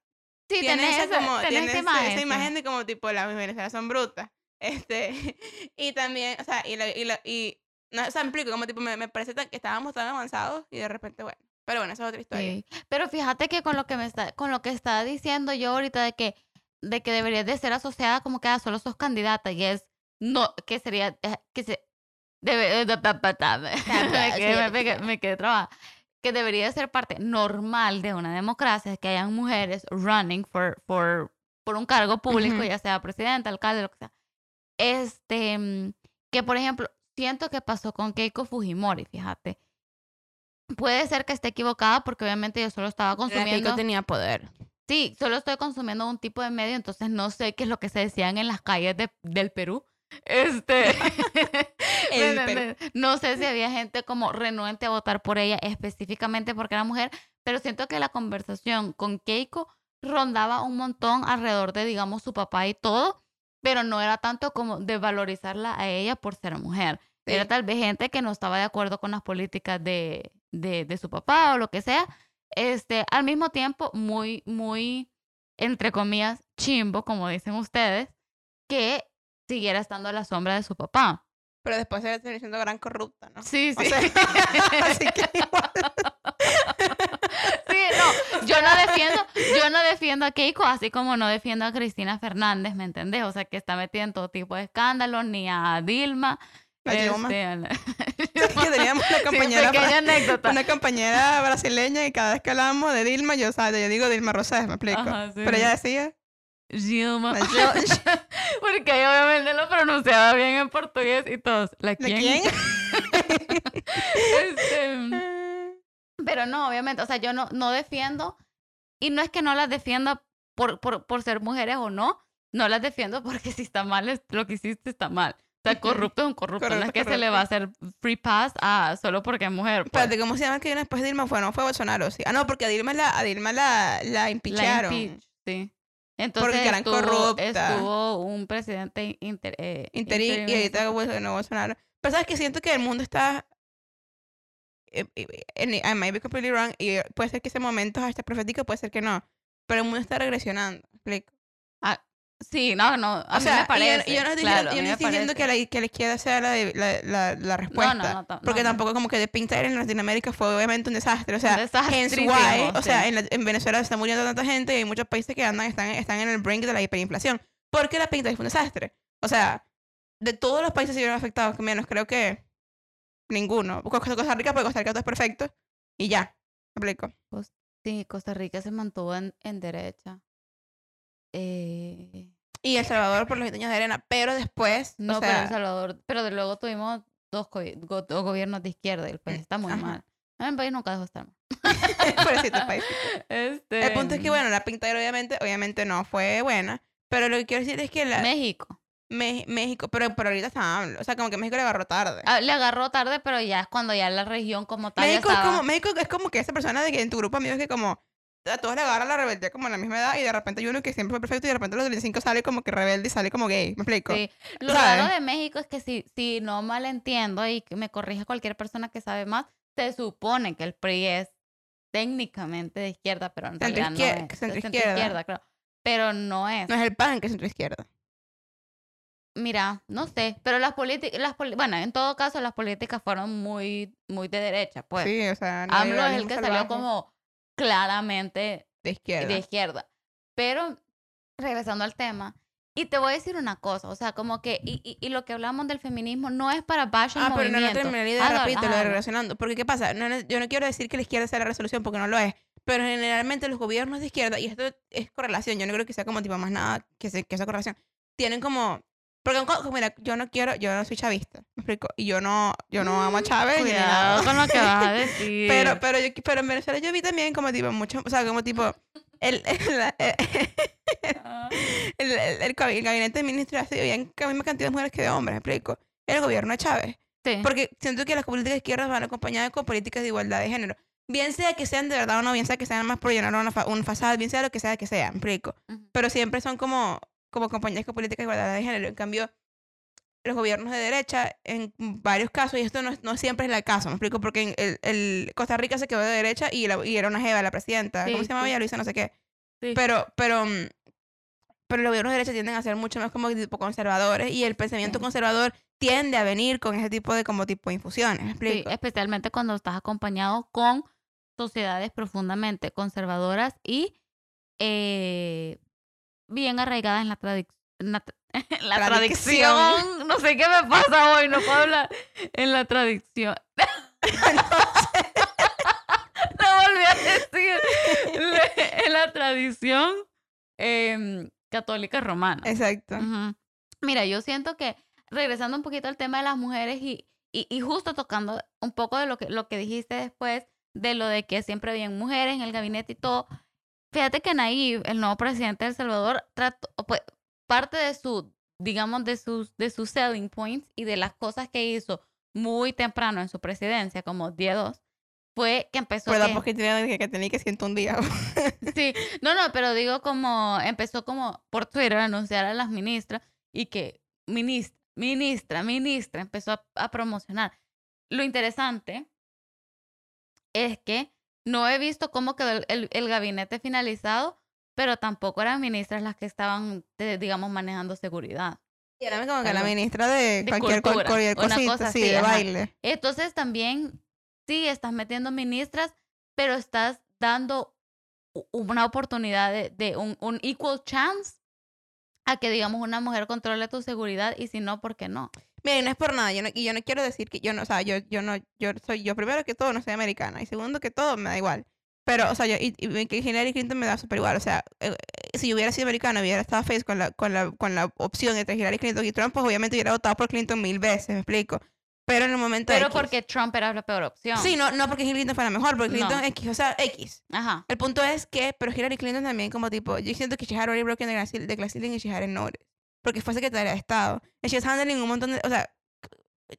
Sí, tiene esa, como, tiene esa, imagen, esa imagen de como tipo, las mis Venezuela son brutas. Este, y también, o sea, y, la, y, la, y no, o sea, me explico, como tipo, me, me parece que estábamos tan avanzados y de repente, bueno. Pero bueno, esa es otra historia. Pero fíjate que con lo que me está, con lo que está diciendo yo ahorita de que, de que debería de ser asociada como que a solo sos candidata y es no, que sería, eh, que se, debe, me, me quedé trabada que debería ser parte normal de una democracia, que hayan mujeres running for, for, por un cargo público, ya sea presidente, alcalde, lo que sea. Este, mm, que por ejemplo, siento que pasó con Keiko Fujimori, fíjate, Puede ser que esté equivocada porque obviamente yo solo estaba consumiendo. Keiko tenía poder. Sí, solo estoy consumiendo un tipo de medio, entonces no sé qué es lo que se decían en las calles de, del Perú. Este, no sé si había gente como renuente a votar por ella específicamente porque era mujer, pero siento que la conversación con Keiko rondaba un montón alrededor de, digamos, su papá y todo, pero no era tanto como de valorizarla a ella por ser mujer. Era tal vez gente que no estaba de acuerdo con las políticas de, de, de, su papá o lo que sea. Este, al mismo tiempo, muy, muy, entre comillas, chimbo, como dicen ustedes, que siguiera estando a la sombra de su papá. Pero después se terminó siendo gran corrupta, ¿no? Sí, sí. así que igual. sí, no, yo no defiendo, yo no defiendo a Keiko, así como no defiendo a Cristina Fernández, ¿me entendés? O sea, que está metida en todo tipo de escándalos, ni a Dilma. La Dilma. este, a la- que teníamos una Sí, compañera, anécdota. una compañera brasileña y cada vez que hablábamos de Dilma, yo, ¿sabes? yo digo Dilma Rosés, me explico. Ajá, sí. Pero ella decía, Dilma. la Porque ella obviamente lo pronunciaba bien en portugués y todos. ¿La ¿de quién? quién? Este, pero no, obviamente, o sea, yo no, no defiendo, y no es que no las defienda por, por, por ser mujeres o no, no las defiendo porque si está mal, lo que hiciste está mal. O sea, corrupto es un corrupto, no es que se le va a hacer free pass a solo porque es mujer. pues. Espérate, ¿cómo se llama el que vino después de Dilma? Fue, no fue Bolsonaro, sí. Ah, no, porque a Dilma la, a Dilma la, la La impeacharon. impeach, sí. Entonces que eran estuvo, corrupta. estuvo un presidente inter, eh, Interín y ahorita Bolsonaro, Bolsonaro. Pero sabes que siento que el mundo está. eh, eh, I might be completely wrong. Y puede ser que ese momento hasta profético, puede ser que no. Pero el mundo está regresionando. ¿me explico? Sí, no, no, a o mí sea, me yo- parece. y yo, no estoy, claro, yo no estoy diciendo que la, que la izquierda sea la, la, la, la respuesta. No, no, no, porque tampoco como que de pintar en Latinoamérica fue obviamente un desastre. O sea, desastrísimo, why, o sea, sí. en, la- en Venezuela se está muriendo tanta gente y hay muchos países que andan, están, están en el brink de la hiperinflación. Porque la pinta fue un desastre. O sea, de todos los países se vieron afectados, menos creo que ninguno. Costa Rica, porque Costa Rica todo es perfecto. Y ya, me explico. Sí, Costa Rica se mantuvo en, en derecha. Eh, Y El Salvador por los años de arena. Pero después, no, o pero El sea, Salvador, pero de luego tuvimos dos, go- dos gobiernos de izquierda y el país está muy Ajá. mal. El país nunca dejó de estar mal. pobrecito el país. Este, El punto es que, bueno, la pinta obviamente, obviamente no fue buena. Pero lo que quiero decir es que la, México. Me- México, pero, pero ahorita está. O sea, como que México le agarró tarde. Ah, le agarró tarde, pero ya es cuando ya la región como tal México es estaba- como, México es como que esa persona de que en tu grupo amigos que como a todos le agarra la rebeldía como a la misma edad y de repente hay uno que siempre fue perfecto y de repente a los 25 sale como que rebelde y sale como gay. ¿Me explico? Sí. Lo ¿sabes? raro de México es que si, si no mal entiendo y me corrige cualquier persona que sabe más, se supone que el PRI es técnicamente de izquierda, pero en Centro realidad no es. centro Es izquierda. claro. Pero no es. No es el PAN que es centro izquierda. Mira, no sé, pero las políticas, poli- bueno, en todo caso las políticas fueron muy, muy de derecha, pues. sí, o sea, no AMLO es el que salió como claramente de izquierda. de izquierda. Pero, regresando al tema, y te voy a decir una cosa, o sea, como que, y, y, y lo que hablamos del feminismo no es para bash Ah, pero no, no movimiento. terminé idea Ah, no, rapidito, lo de no. relacionando. Porque, ¿qué pasa? No, no- yo no quiero decir que la izquierda sea la resolución porque no lo es. Pero generalmente los gobiernos de izquierda, y esto es correlación, yo no creo que sea como tipo más nada que, se, que esa correlación, tienen como... Porque, mira, yo no quiero, yo no soy chavista, ¿me explico? Y yo no, yo no amo a Chávez. ni nada. Cuidado con lo que vas a decir. Pero, pero, yo, pero en Venezuela yo vi también como tipo mucho, o sea, como tipo... El, el, la- Ah, el, el- el gabi- el gabinete de ministros así, habían la misma cantidad de mujeres que de hombres, ¿me explico? El gobierno de Chávez. sí. Porque siento que las políticas de izquierda van acompañadas con políticas de igualdad de género. Bien sea que sean de verdad o no, bien sea que sean más por llenar una, fa un fasada, bien sea lo que sea que sea, me explico. Pero siempre son como, como acompañadas con políticas de igualdad de género. En cambio, los gobiernos de derecha, en varios casos, y esto no, es- no siempre es el caso, me explico, porque en el, el Costa Rica se quedó de derecha y, la- y era una jeva, la presidenta. Sí, ¿Cómo se llamaba sí. ella? Luisa, no sé qué. Sí. Pero, pero, mm, pero los gobiernos de derecha tienden a ser mucho más como tipo conservadores y el pensamiento conservador tiende a venir con ese tipo de como tipo infusiones, ¿me Sí, explico? especialmente cuando estás acompañado con sociedades profundamente conservadoras y eh, bien arraigadas en la tradición. En la, en la. No sé qué me pasa hoy, no puedo hablar. En la tradición. no volví a decir. Le- En la tradición em, católica romana. Exacto. Mira, yo siento que, regresando un poquito al tema de las mujeres y, y, y justo tocando un poco de lo que, lo que dijiste después, de lo de que siempre habían mujeres en el gabinete y todo, fíjate que Nayib, el nuevo presidente de El Salvador, trató, pues, parte de su, digamos, de sus, de sus selling points y de las cosas que hizo muy temprano en su presidencia, como 10-2, fue que empezó... ¿Verdad? que- Porque tenía que, que tenía que siento un día. Sí, no, no, pero digo como empezó como por Twitter a anunciar a las ministras y que ministra, ministra, ministra, empezó a, a promocionar. Lo interesante es que no he visto cómo quedó el, el- el gabinete finalizado, pero tampoco eran ministras las que estaban, digamos, manejando seguridad. Y era como que la ministra de, De cualquier, cultura, cualquier cosita, cosa sí, de ajá. baile. Entonces también, sí, estás metiendo ministras, pero estás dando una oportunidad de, de un, un equal chance a que, digamos, una mujer controle tu seguridad y si no, ¿por qué no? Miren, no es por nada, yo no, y yo no quiero decir que yo no, o sea, yo, yo no, yo soy, yo primero que todo no soy americana, y segundo que todo me da igual. Pero, o sea, yo, y, y que Hillary Clinton me da súper igual, o sea, eh, eh, si yo hubiera sido americana, hubiera estado feliz con la, con la, con la opción entre Hillary Clinton y Trump, pues obviamente hubiera votado por Clinton mil veces, me explico. Pero en el momento Pero X- porque Trump era la peor opción. Sí, no, no porque Hillary Clinton fuera mejor, porque No. Clinton X, o sea, X. Ajá. El punto es que, pero Hillary Clinton también como tipo, yo siento que she had already broken the glass, the glass ceiling and she hadn't noticed. Porque fue secretaria de Estado. She was handling un montón de, o sea,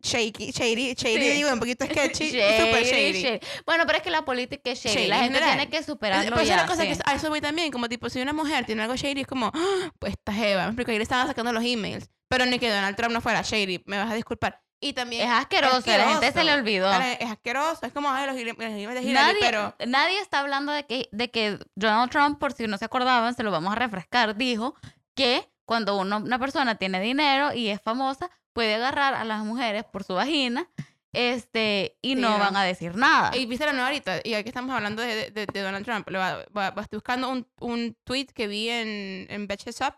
shaky, shady, shady, Sí. digo, un poquito sketchy, Shady, super shady. shady. Bueno, pero es que la política es shady. Shady la en gente general. tiene que superarlo Pero esa es ya, la cosa que sí. a eso voy también, como tipo, si una mujer tiene algo shady, es como, "Ah, pues esta jeva, me explico, ahí le estaban sacando los emails. Pero ni que Donald Trump no fuera shady, me vas a disculpar. Y también... Es asqueroso, a la gente se le asqueroso. olvidó. Es asqueroso, es como, ay, los, emails de Hillary, Nadie, pero... nadie está hablando de que, de que Donald Trump, por si no se acordaban, se lo vamos a refrescar, dijo que cuando uno- una persona tiene dinero y es famosa, puede agarrar a las mujeres por su vagina este, y Sí, no van a decir nada. Y viste la nueva ahorita, y aquí estamos hablando de, de, de Donald Trump. Va- va- va- estoy buscando un, un tweet que vi en, en Betches Up,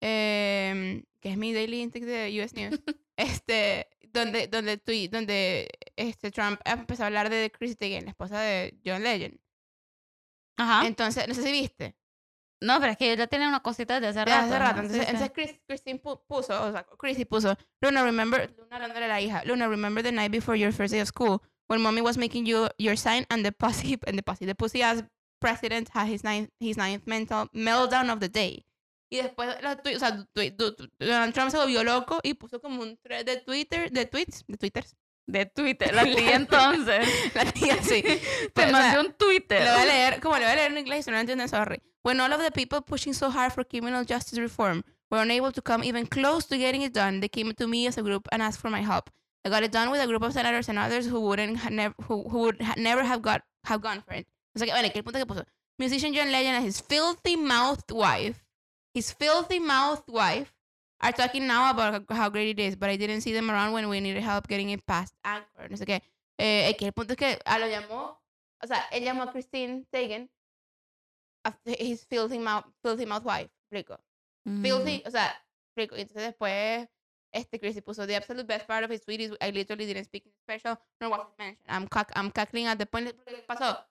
em, que es mi daily intake de US News, este, donde, donde, tweet, donde este, Trump empezó a hablar de Chrissy Teigen, la esposa de John Legend. Ajá. Entonces, no sé si viste. No, pero es que ya tiene una cosita de hace rato. hace rato. ¿no? Entonces, Sí, entonces Chris- Christine pu- puso, o sea, Chrissy puso, Luna, remember, Luna hablándole a la hija, Luna, remember the night before your first day of school when mommy was making you your sign and the pussy, and the pussy, the pussy ass president had his ninth, his ninth mental meltdown of the day. Y después, tui- o sea, Donald Trump se volvió loco y puso como un thread de Twitter, de tweets, de twitters. De Twitter, la tía entonces. La tía, sí. Te Pues, mandé un Twitter. Lo voy a leer, como lo voy a leer en inglés, si no lo entienden, sorry. When all of the people pushing so hard for criminal justice reform were unable to come even close to getting it done, they came to me as a group and asked for my help. I got it done with a group of senators and others who wouldn't ha nev who, who would ha never have got have gone for it. O sea que, que punto que puso. Musician John Legend and his filthy mouthed wife, his filthy mouthed wife, are talking now about how great it is, but I didn't see them around when we needed help getting it past Anchor. No sé qué. Eh, que el punto es que ah, lo llamó, o sea, él llamó a Christine a his filthy mouth, filthy mouth wife, explico. Mm. Filthy, o sea. Y entonces después, este Chrissy puso, the absolute best part of his tweet is I literally didn't speak in special, nor was it mentioned. I'm, I'm cackling at the point, ¿qué pasó?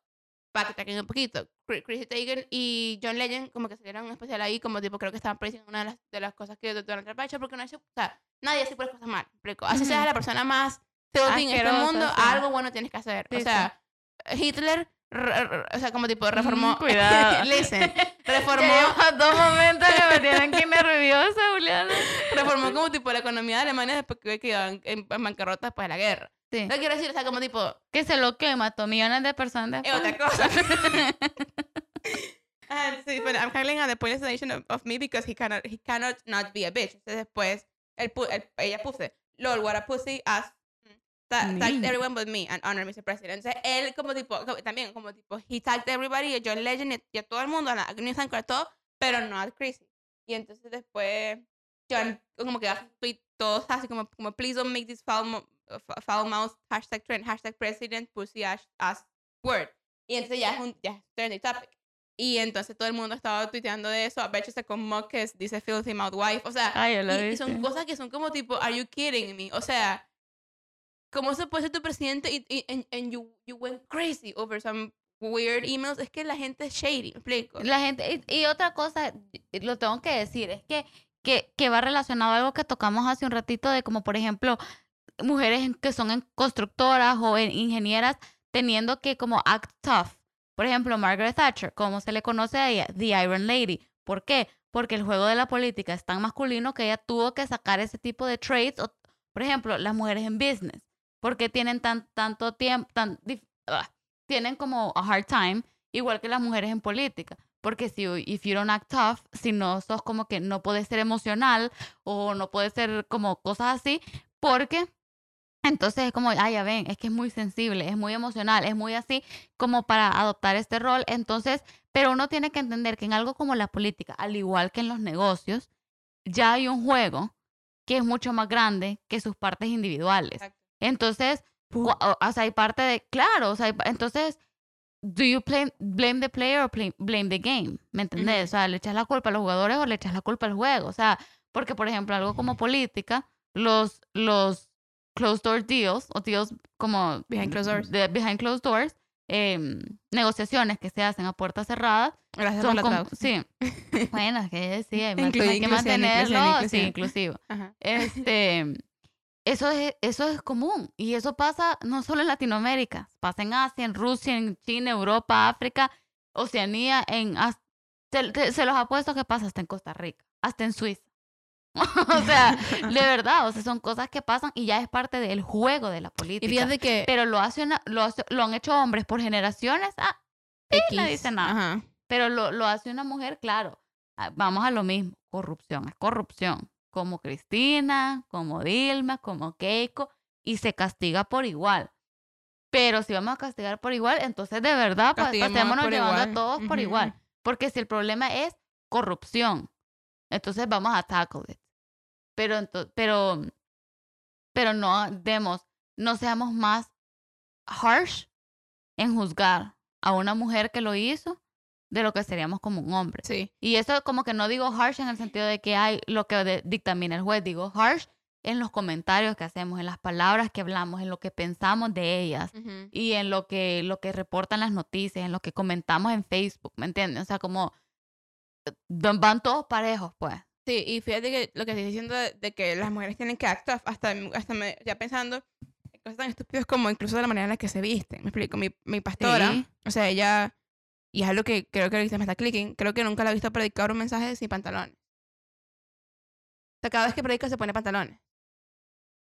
Para que te un poquito. Chris- Chrissy Teigen y John Legend como que salieron un especial ahí, como tipo, creo que estaban prediciendo una de las, de las cosas que Donald Trump ha hecho, porque no hecho, o sea, nadie hace puras cosas mal, explico. Así seas Ujú. la persona más filthy en este mundo, sí. algo bueno tienes que hacer. Sí, o sí. sea, Hitler, re- re- o sea, como tipo, reformó... Mm, cuidado. Listen, reformó, llevo dos momentos que me tienen aquí nerviosa, Juliana. reformó como tipo la economía de Alemania después que quedó en, bancarrota después de la guerra. Sí. No quiero decir, o sea, como tipo, Que se lo quema, mató millones de personas es otra cosa. Ah, sí, pero I'm handling at the point of, of me because he cannot, he cannot not be a bitch. Entonces después, pu- él- ella puse, Lord, what a pussy ass. Ta- tagged everyone but me and honor Mr. President. Entonces él como tipo, también como tipo, he tagged everybody, a John Legend y a todo el mundo, a la News Anchor, a todo, pero no a Chrissy. Y entonces después John como que tweet todos así como, como please don't make this foul, foul mouth hashtag trend, hashtag president pussy ass, ass word. Y entonces ya es un ya es trending topic. Y entonces todo el mundo estaba tuiteando de eso. A veces se con que dice filthy mouth wife. O sea, Ay, y, y son cosas que son como tipo, are you kidding me? O sea, ¿cómo se puede ser tu presidente y, and, you, you went crazy over some weird emails? Es que la gente es shady, ¿me explico? La gente, y, otra cosa, lo tengo que decir, es que, que, que va relacionado a algo que tocamos hace un ratito de como, por ejemplo, mujeres que son en constructoras o en ingenieras teniendo que como act tough. Por ejemplo, Margaret Thatcher, como se le conoce a ella, The Iron Lady. ¿Por qué? Porque el juego de la política es tan masculino que ella tuvo que sacar ese tipo de traits. o- por ejemplo, las mujeres en business. Porque tienen tan, tanto tiempo, tan, ah, tienen como a hard time, igual que las mujeres en política? Porque si if you don't act tough, si no sos como que no puedes ser emocional o no puedes ser como cosas así, porque entonces es como, ah, ya ven, es que es muy sensible, es muy emocional, es muy así como para adoptar este rol. Entonces, pero uno tiene que entender que en algo como la política, al igual que en los negocios, ya hay un juego que es mucho más grande que sus partes individuales. Exacto. Entonces, o o sea, hay parte de, claro, o sea, hay entonces, do you blame, blame the player or blame, blame the game? ¿Me entendés? O sea, ¿le echas la culpa a los jugadores o le echas la culpa al juego? O sea, porque, por ejemplo, algo como política, los, los closed door deals o deals como Behind closed doors. de behind closed doors, em, negociaciones que se hacen a puertas cerradas, Gracias por son la como, traducción. sí, bueno, es que sí, hay, que mantenerlo, inclusión, sí, inclusivo. Ajá. Este, eso es, eso es común y eso pasa no solo en Latinoamérica, pasa en Asia, en Rusia, en China, Europa, África, Oceanía, en te- se los apuesto que pasa hasta en Costa Rica, hasta en Suiza. o sea, de verdad, o sea, son cosas que pasan y ya es parte del juego de la política. Y fíjate que Pero lo, hace una- lo, hace- lo han hecho hombres por generaciones, ah, X, nadie dice nada. Ajá. pero lo, lo hace una mujer, claro. Ah, Vamos a lo mismo, corrupción, es corrupción. Como Cristina, como Dilma, como Keiko, y se castiga por igual. Pero si vamos a castigar por igual, entonces de verdad, pasémonos por llevando igual. a todos por igual. Porque si el problema es corrupción, entonces vamos a tackle it. Pero, pero, pero no demos, no seamos más harsh en juzgar a una mujer que lo hizo de lo que seríamos como un hombre. Sí. Y eso como que no digo harsh en el sentido de que hay lo que dictamina el juez, digo harsh en los comentarios que hacemos, en las palabras que hablamos, en lo que pensamos de ellas y en lo que lo que reportan las noticias, en lo que comentamos en Facebook, ¿me entiendes? O sea, como eh, van todos parejos, pues. Sí, y fíjate que lo que estoy diciendo de, de que las mujeres tienen que act tough, hasta, hasta me, ya pensando en cosas tan estúpidas como incluso de la manera en la que se visten. Me explico, mi, mi pastora, Sí. o sea, ella, y es algo que creo que ahorita me está clicking, creo que nunca la he visto predicar un mensaje sin pantalones. O sea, cada vez que predica se pone pantalones.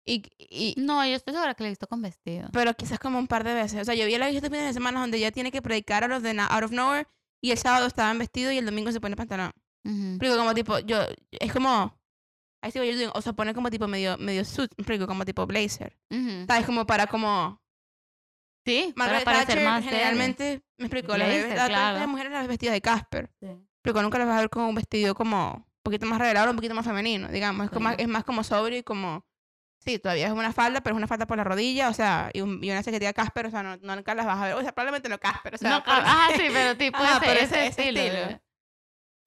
Y, y, No, yo estoy segura que le he visto con vestido. pero quizás como un par de veces. O sea, yo vi la visto este fin de semana donde ella tiene que predicar out of, the, out of nowhere y el sábado estaba en vestido y el domingo se pone pantalón. Ujú. explico como tipo, yo, es como, ahí sí yo o sea, pone como tipo medio, medio suit, como tipo blazer. Ujú. ¿Sabes? Como para como, Sí, para Margaret parecer Thatcher más generalmente, me explico, las, todas claro. las mujeres las ves vestidas de Casper. Sí. Pero nunca las vas a ver con un vestido como un poquito más regalado, un poquito más femenino, digamos. Es, como, Sí. es más como sobrio y como, sí, todavía es una falda, pero es una falda por la rodilla, o sea, y, un- y una chaquetilla Casper, o sea, no, no nunca las vas a ver. O sea, probablemente no Casper, o sea, no, pero- ah, sí, pero tipo Ajá, ese, pero ese ese- estilo. estilo.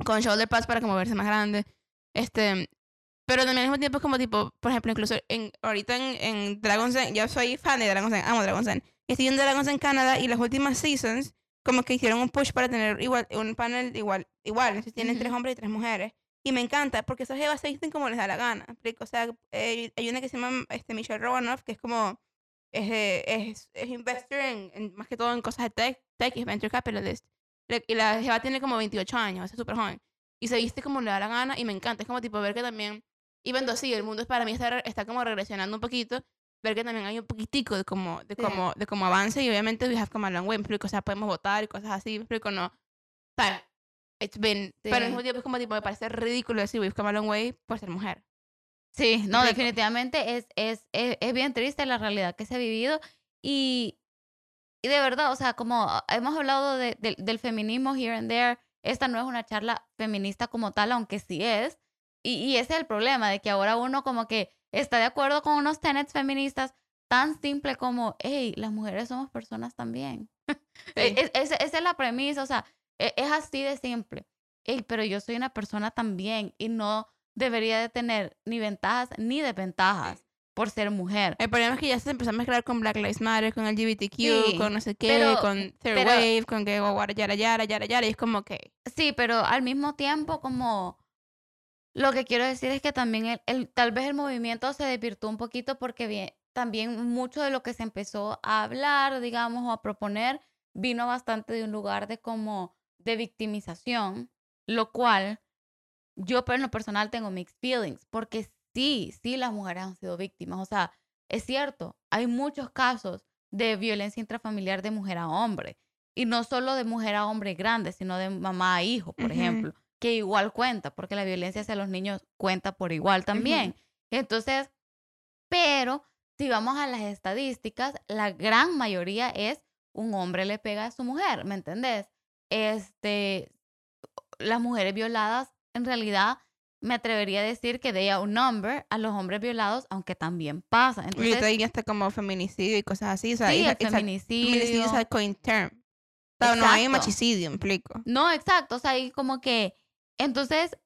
con shoulder pads para como verse más grande. Este, pero también al mismo tiempo es como tipo, por ejemplo, incluso en, ahorita en, en Dragon's Den, yo soy fan de Dragon's Den, amo Dragon's Den. Estoy en Dragon's Den Canadá y las últimas seasons como que hicieron un push para tener igual un panel igual, igual, entonces tienen Ujú. tres hombres y tres mujeres. Y me encanta porque esas jevas se visten como les da la gana. O sea, eh, hay una que se llama este, Michelle Romanoff, que es como, es, es, es investor en, en- más que todo en cosas de tech, tech y venture capitalist. Y la jeva tiene como 28 años, es súper joven. Y se viste como le da la gana y me encanta. Es como tipo ver que también, y viendo así, el mundo es para mí está, está como regresionando un poquito, ver que también hay un poquitico de como, de como, de como avance y obviamente we have come a long way, explico, o sea, podemos votar y cosas así, explico, no. O sea, it's been, pero al mismo tiempo es como tipo, me parece ridículo decir we've come a long way por ser mujer. Sí, no, definitivamente es, es, es, es bien triste la realidad que se ha vivido y, y de verdad, o sea, como hemos hablado de- del- del feminismo here and there, esta no es una charla feminista como tal, aunque sí es, y, y ese es el problema, de que ahora uno como que está de acuerdo con unos tenets feministas tan simple como, hey, las mujeres somos personas también. Sí. es- esa- esa es la premisa, o sea, e- es así de simple. Ey, pero yo soy una persona también y no debería de tener ni ventajas ni desventajas por ser mujer. El problema es que ya se empezó a mezclar con Black Lives Matter, con LGBTQ, Sí, con no sé qué, pero- con Third pero- Wave, con que yara, yara, yara, yara, y es como que... Sí, pero al mismo tiempo como lo que quiero decir es que también el, el- tal vez el movimiento se desvirtuó un poquito porque bien, también mucho de lo que se empezó a hablar, digamos, o a proponer, vino bastante de un lugar de como de victimización, lo cual yo pero en lo personal tengo mixed feelings, porque sí, sí las mujeres han sido víctimas, o sea, es cierto, hay muchos casos de violencia intrafamiliar de mujer a hombre, y no solo de mujer a hombre grande, sino de mamá a hijo, por ejemplo, que igual cuenta, porque la violencia hacia los niños cuenta por igual también. Entonces, pero si vamos a las estadísticas, la gran mayoría es un hombre le pega a su mujer, ¿me entendés? Este, las mujeres violadas, en realidad, me atrevería a decir que de un number a los hombres violados, aunque también pasa. Y Entonces, ahorita hay hasta como feminicidio y cosas así, o sea, sí, el feminicidio feminicidio. es a coin term. O sea, no hay machicidio, me explico. No, exacto. O sea, ahí como que. Entonces,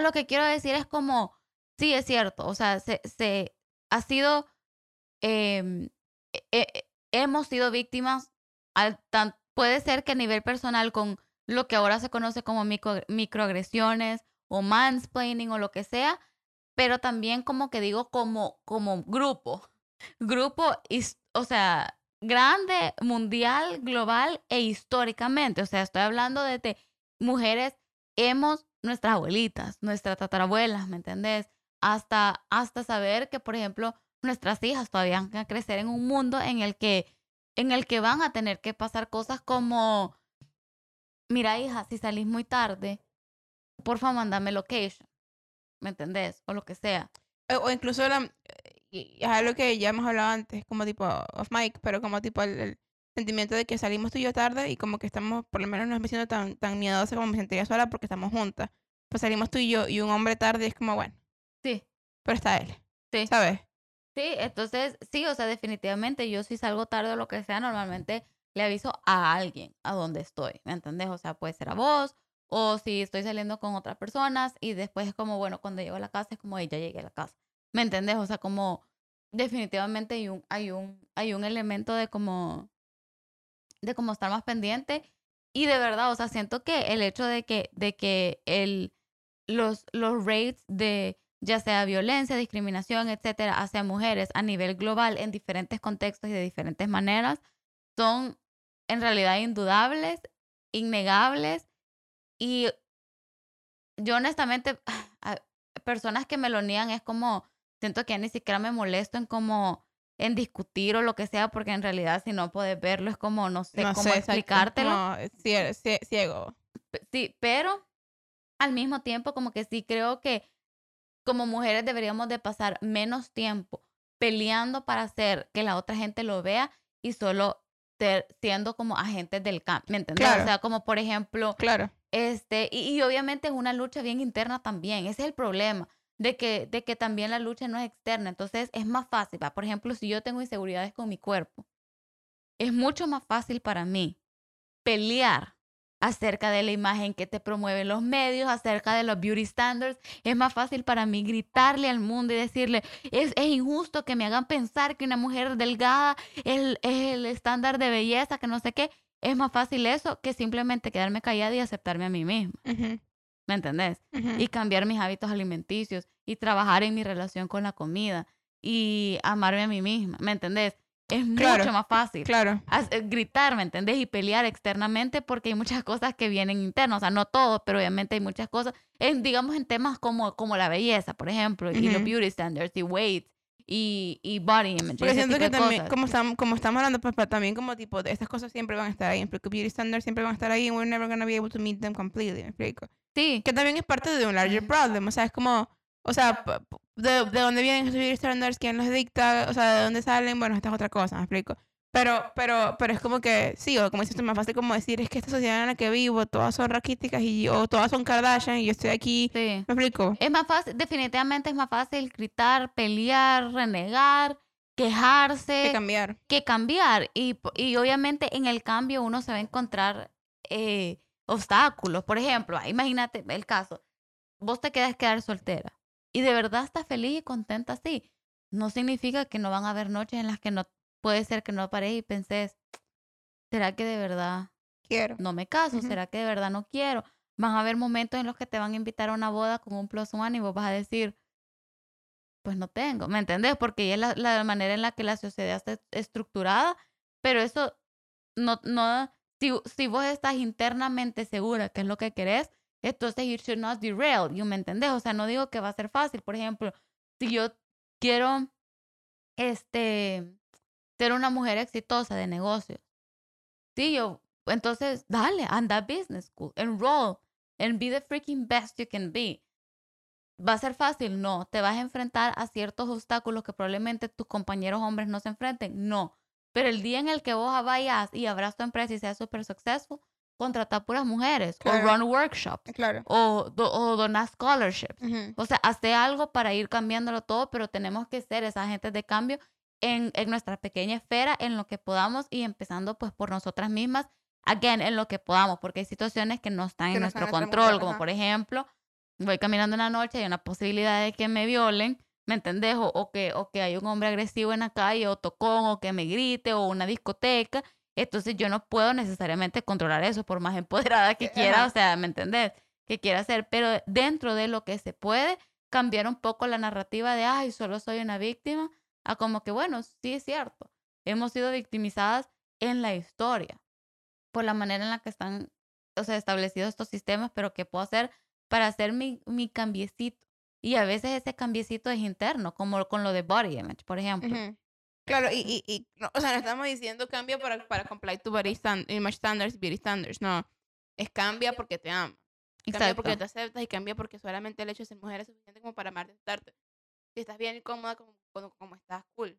lo que quiero decir es como. Sí, es cierto. O sea, se, se ha sido. em, e- e- hemos sido víctimas. Al, tan, puede ser que a nivel personal, con lo que ahora se conoce como micro, microagresiones o mansplaining o lo que sea, pero también como que digo como, como grupo. Grupo, o sea, grande, mundial, global e históricamente. O sea, estoy hablando de te- mujeres, hemos, nuestras abuelitas, nuestras tatarabuelas, ¿me entendés? Hasta, hasta saber que, por ejemplo, nuestras hijas todavía van a crecer en un mundo en el que, en el que van a tener que pasar cosas como, mira hija, si salís muy tarde, porfa, mandame location, ¿me entendés? O lo que sea. O, o incluso la, y es algo que ya hemos hablado antes, como tipo off mic, pero como tipo el sentimiento de que salimos tú y yo tarde y como que estamos, por lo menos no me siento tan, tan miedosa como me sentiría sola porque estamos juntas. Pues salimos tú y yo y un hombre tarde y es como, bueno, Sí, pero está él, sí. ¿sabes? Sí, entonces, sí, o sea, definitivamente yo si salgo tarde o lo que sea, normalmente le aviso a alguien a dónde estoy, ¿me entendés? O sea, puede ser a vos, o si estoy saliendo con otras personas y después es como, bueno, cuando llego a la casa es como, "Ey, ya llegué a la casa, ¿me entendés? O sea, como definitivamente hay un, hay un, hay un elemento de como, de como estar más pendiente. Y de verdad, o sea, siento que el hecho de que, de que el, los, los rates de ya sea violencia, discriminación, etcétera, hacia mujeres a nivel global en diferentes contextos y de diferentes maneras, son en realidad indudables, innegables. Y yo honestamente, personas que me lo niegan es como, siento que ya ni siquiera me molesto en como en discutir o lo que sea, porque en realidad si no puedes verlo es como, no sé no cómo sé, exacto, es explicártelo. cie- ciego. Sí, pero al mismo tiempo como que sí creo que como mujeres deberíamos de pasar menos tiempo peleando para hacer que la otra gente lo vea y solo ser, siendo como agentes del cambio, ¿me entiendes? Claro. O sea, como por ejemplo, Claro. este, y, y obviamente es una lucha bien interna también, ese es el problema, de que, de que también la lucha no es externa, entonces es más fácil, ¿va? por ejemplo, si yo tengo inseguridades con mi cuerpo, es mucho más fácil para mí pelear acerca de la imagen que te promueven los medios, acerca de los beauty standards. Es más fácil para mí gritarle al mundo y decirle, es, es injusto que me hagan pensar que una mujer delgada es, es el estándar de belleza, que no sé qué. Es más fácil eso que simplemente quedarme callada y aceptarme a mí misma. ¿Me entendés? ujú. y cambiar mis hábitos alimenticios y trabajar en mi relación con la comida y amarme a mí misma, ¿me entendés? Es Claro, mucho más fácil Claro. eh, gritar, ¿me entendés? Y pelear externamente porque hay muchas cosas que vienen internas, o sea, no todo, pero obviamente hay muchas cosas, en, digamos en temas como, como la belleza, por ejemplo, y los beauty standards y weight y, y body image. ese siento que también, cosas. como estamos, como estamos hablando, pues, pero también como tipo, de estas cosas siempre van a estar ahí. Porque beauty standards siempre van a estar ahí and we're never gonna be able to meet them completely, ¿me explico? Sí, Que también es parte de un larger problem, o sea, es como, o sea, de, de dónde vienen esos beauty standards, quién los dicta, o sea, de dónde salen, bueno, esta es otra cosa, ¿me explico? Pero, pero, pero es como que, sí, o como dices es más fácil como decir, es que esta sociedad en la que vivo, todas son raquíticas y, o todas son Kardashian y yo estoy aquí, sí. ¿me explico? Es más fácil, definitivamente es más fácil gritar, pelear, renegar, quejarse. que cambiar. que cambiar y, y obviamente en el cambio uno se va a encontrar eh, obstáculos. Por ejemplo, imagínate el caso, vos te quedas quedar soltera y de verdad estás feliz y contenta así. No significa que no van a haber noches en las que no puede ser que no pares y penses, ¿será que de verdad Quiero. no me caso? ¿Será que de verdad no quiero? Van a haber momentos en los que te van a invitar a una boda con un plus one y vos vas a decir, pues no tengo, ¿me entendés? Porque es la, la manera en la que la sociedad está estructurada, pero eso no, no, si, si vos estás internamente segura que es lo que querés, entonces you should not derail, you, ¿me entendés? O sea, no digo que va a ser fácil, por ejemplo, si yo quiero, este, ser una mujer exitosa de negocios, sí, yo, entonces, dale, anda a business school, enroll, and be the freaking best you can be. ¿Va a ser fácil? No. ¿Te vas a enfrentar a ciertos obstáculos que probablemente tus compañeros hombres no se enfrenten? No. Pero el día en el que vos vayas y abras tu empresa y seas súper successful, contrata puras mujeres Claro. o run workshops Claro. o, do- o donar scholarships. O sea, hace algo para ir cambiándolo todo, pero tenemos que ser esa agentes de cambio en, en nuestra pequeña esfera, en lo que podamos y empezando pues por nosotras mismas, again, en lo que podamos, porque hay situaciones que no están Que en no nuestro control, como ajá. por ejemplo, voy caminando en la noche hay una posibilidad de que me violen, ¿me entendés? O, o que, o que hay un hombre agresivo en la calle, o tocón, o que me grite, o una discoteca. Entonces yo no puedo necesariamente controlar eso, por más empoderada que Eh, quiera, ajá. o sea, ¿me entendés? Que quiera hacer, pero dentro de lo que se puede, cambiar un poco la narrativa de, ay, solo soy una víctima, a como que, bueno, sí es cierto, hemos sido victimizadas en la historia por la manera en la que están, o sea, establecidos estos sistemas, pero ¿qué puedo hacer para hacer mi, mi cambiecito? Y a veces ese cambiecito es interno, como con lo de body image, por ejemplo. Ujú. Claro, y, y, y no, o sea, no estamos diciendo cambia para, para comply tu body stand, image standards, beauty standards, no. Es cambia porque te ama. Cambia Exacto. porque te aceptas y cambia porque solamente el hecho de ser mujer es suficiente como para amarte. Si estás bien y cómoda como, como, como estás, cool.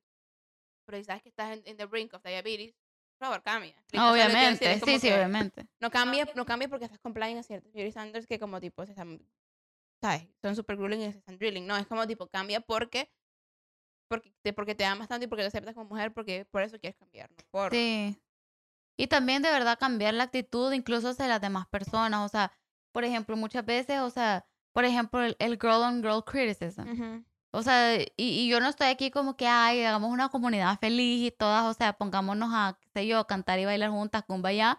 Pero si sabes que estás en, in the brink of diabetes, por favor, cambia. Decir Obviamente, sí, sí, obviamente. No cambia, no cambia porque estás complying a ciertos beauty standards que como tipo se están, ¿sabes? Son super grueling y se están drilling. No, es como tipo cambia porque porque te, porque te amas tanto y porque te aceptas como mujer, porque por eso quieres cambiar, no por... Sí. Y también de verdad cambiar la actitud incluso hacia las demás personas. O sea, por ejemplo, muchas veces, o sea, por ejemplo, el, el girl on girl criticism. Ujú. O sea, y, y yo no estoy aquí como que, ay, hagamos una comunidad feliz y todas, o sea, pongámonos a, qué sé yo, cantar y bailar juntas, ya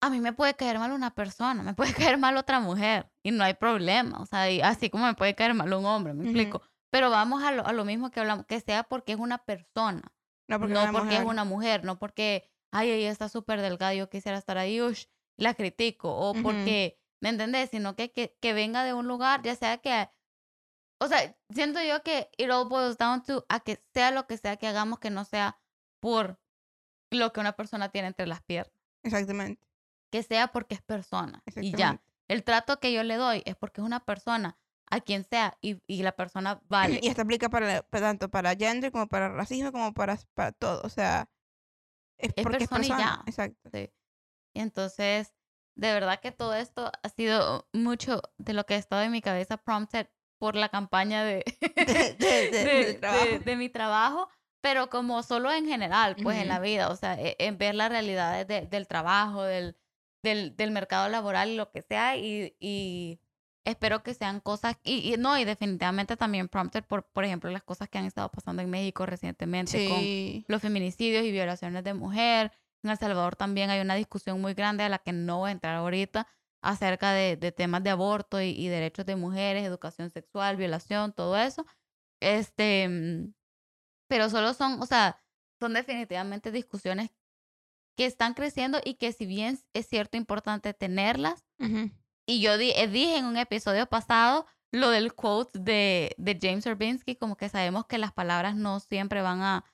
A mí me puede caer mal una persona, me puede caer mal otra mujer y no hay problema. O sea, y así como me puede caer mal un hombre, me Ujú. explico. Pero vamos a lo, a lo mismo que hablamos, que sea porque es una persona, No porque, no es una porque es mujer. una mujer, no porque, ay, ella está súper delgada, yo quisiera estar ahí, ush, la critico, o Ujú. porque, ¿me entendés? Sino que, que, que venga de un lugar, ya sea que, o sea, siento yo que it all boils down to a que sea lo que sea que hagamos, que no sea por lo que una persona tiene entre las piernas, Exactamente. que sea porque es persona, y ya. El trato que yo le doy es porque es una persona, a quien sea, y, y la persona vale. Y esto aplica para, para tanto para gender como para racismo como para, para todo. O sea, es, Es porque persona y es persona. ya. Exacto. Sí. Y entonces, de verdad que todo esto ha sido mucho de lo que ha estado en mi cabeza prompted por la campaña de, De- de- de- mi trabajo, pero como solo en general, pues en la vida, o sea, e- en ver las realidades de- del trabajo, del, del, del mercado laboral y lo que sea, y, y espero que sean cosas, y, y no, y definitivamente también prompted por, por ejemplo, las cosas que han estado pasando en México recientemente con Sí. los feminicidios y violaciones de mujer. En El Salvador también hay una discusión muy grande a la que no voy a entrar ahorita acerca de, de temas de aborto y, y derechos de mujeres, educación sexual, violación, todo eso. Este, mm, pero solo son, o sea, son definitivamente discusiones que están creciendo y que si bien es cierto importante tenerlas, Ujú. y yo di- eh, dije en un episodio pasado lo del quote de, de James Urbinsky, como que sabemos que las palabras no siempre van a,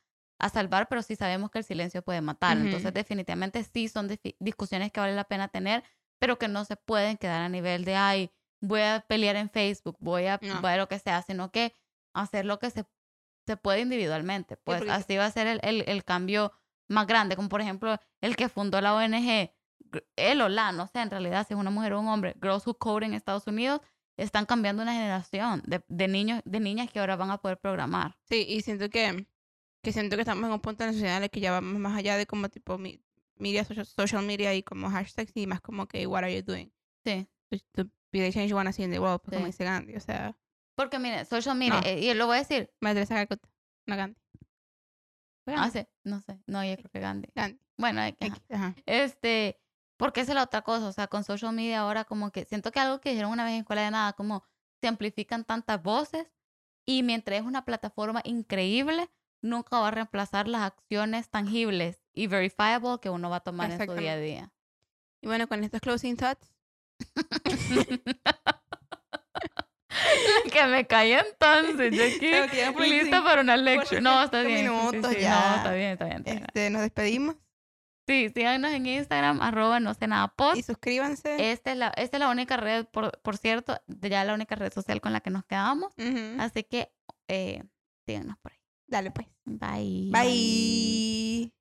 a salvar, pero sí sabemos que el silencio puede matar. Entonces Ujú. definitivamente sí son discusiones que vale la pena tener, pero que no se pueden quedar a nivel de, ay, voy a pelear en Facebook, voy a, No. a lo que sea, sino que hacer lo que se, se puede individualmente. Pues porque- así va a ser el, el, el cambio más grande, como por ejemplo el que fundó la ONG, él o la, no sé en realidad si es una mujer o un hombre, Girls Who Code en Estados Unidos, están cambiando una generación de, de niños, de niñas que ahora van a poder programar. Sí, y siento que, que siento que estamos en un punto en la sociedad en el que ya vamos más allá de como tipo mi- media, social, social media y como hashtags y más como que what are you doing? Sí. To, to be the change you wanna see in the world, pues como Sí. dice Gandhi. O sea, Porque mire, social media, No. eh, y lo voy a decir, Madre Teresa Calcuta, no Gandhi. Ah, sí, no sé, no, yo creo que Gandhi. Gandhi. Bueno, hay que- ajá. Ajá. este, porque esa es la otra cosa, o sea, con social media ahora como que siento que algo que dijeron una vez en escuela de nada, como se amplifican tantas voces y mientras es una plataforma increíble, nunca va a reemplazar las acciones tangibles y verifiable que uno va a tomar en su día a día. Y bueno, con estos closing thoughts, que me caí entonces, yo aquí lista para una lecture. No, está bien. sí, sí, minutos sí, ya. No, está bien, está bien. está bien. este, nos despedimos Sí, síganos en Instagram, arroba no sé nada pod. y suscríbanse. Esta es, la, esta es la única red, por, por cierto, ya la única red social con la que nos quedamos. Ujú. Así que eh, síganos por ahí. Dale pues. Bye. Bye.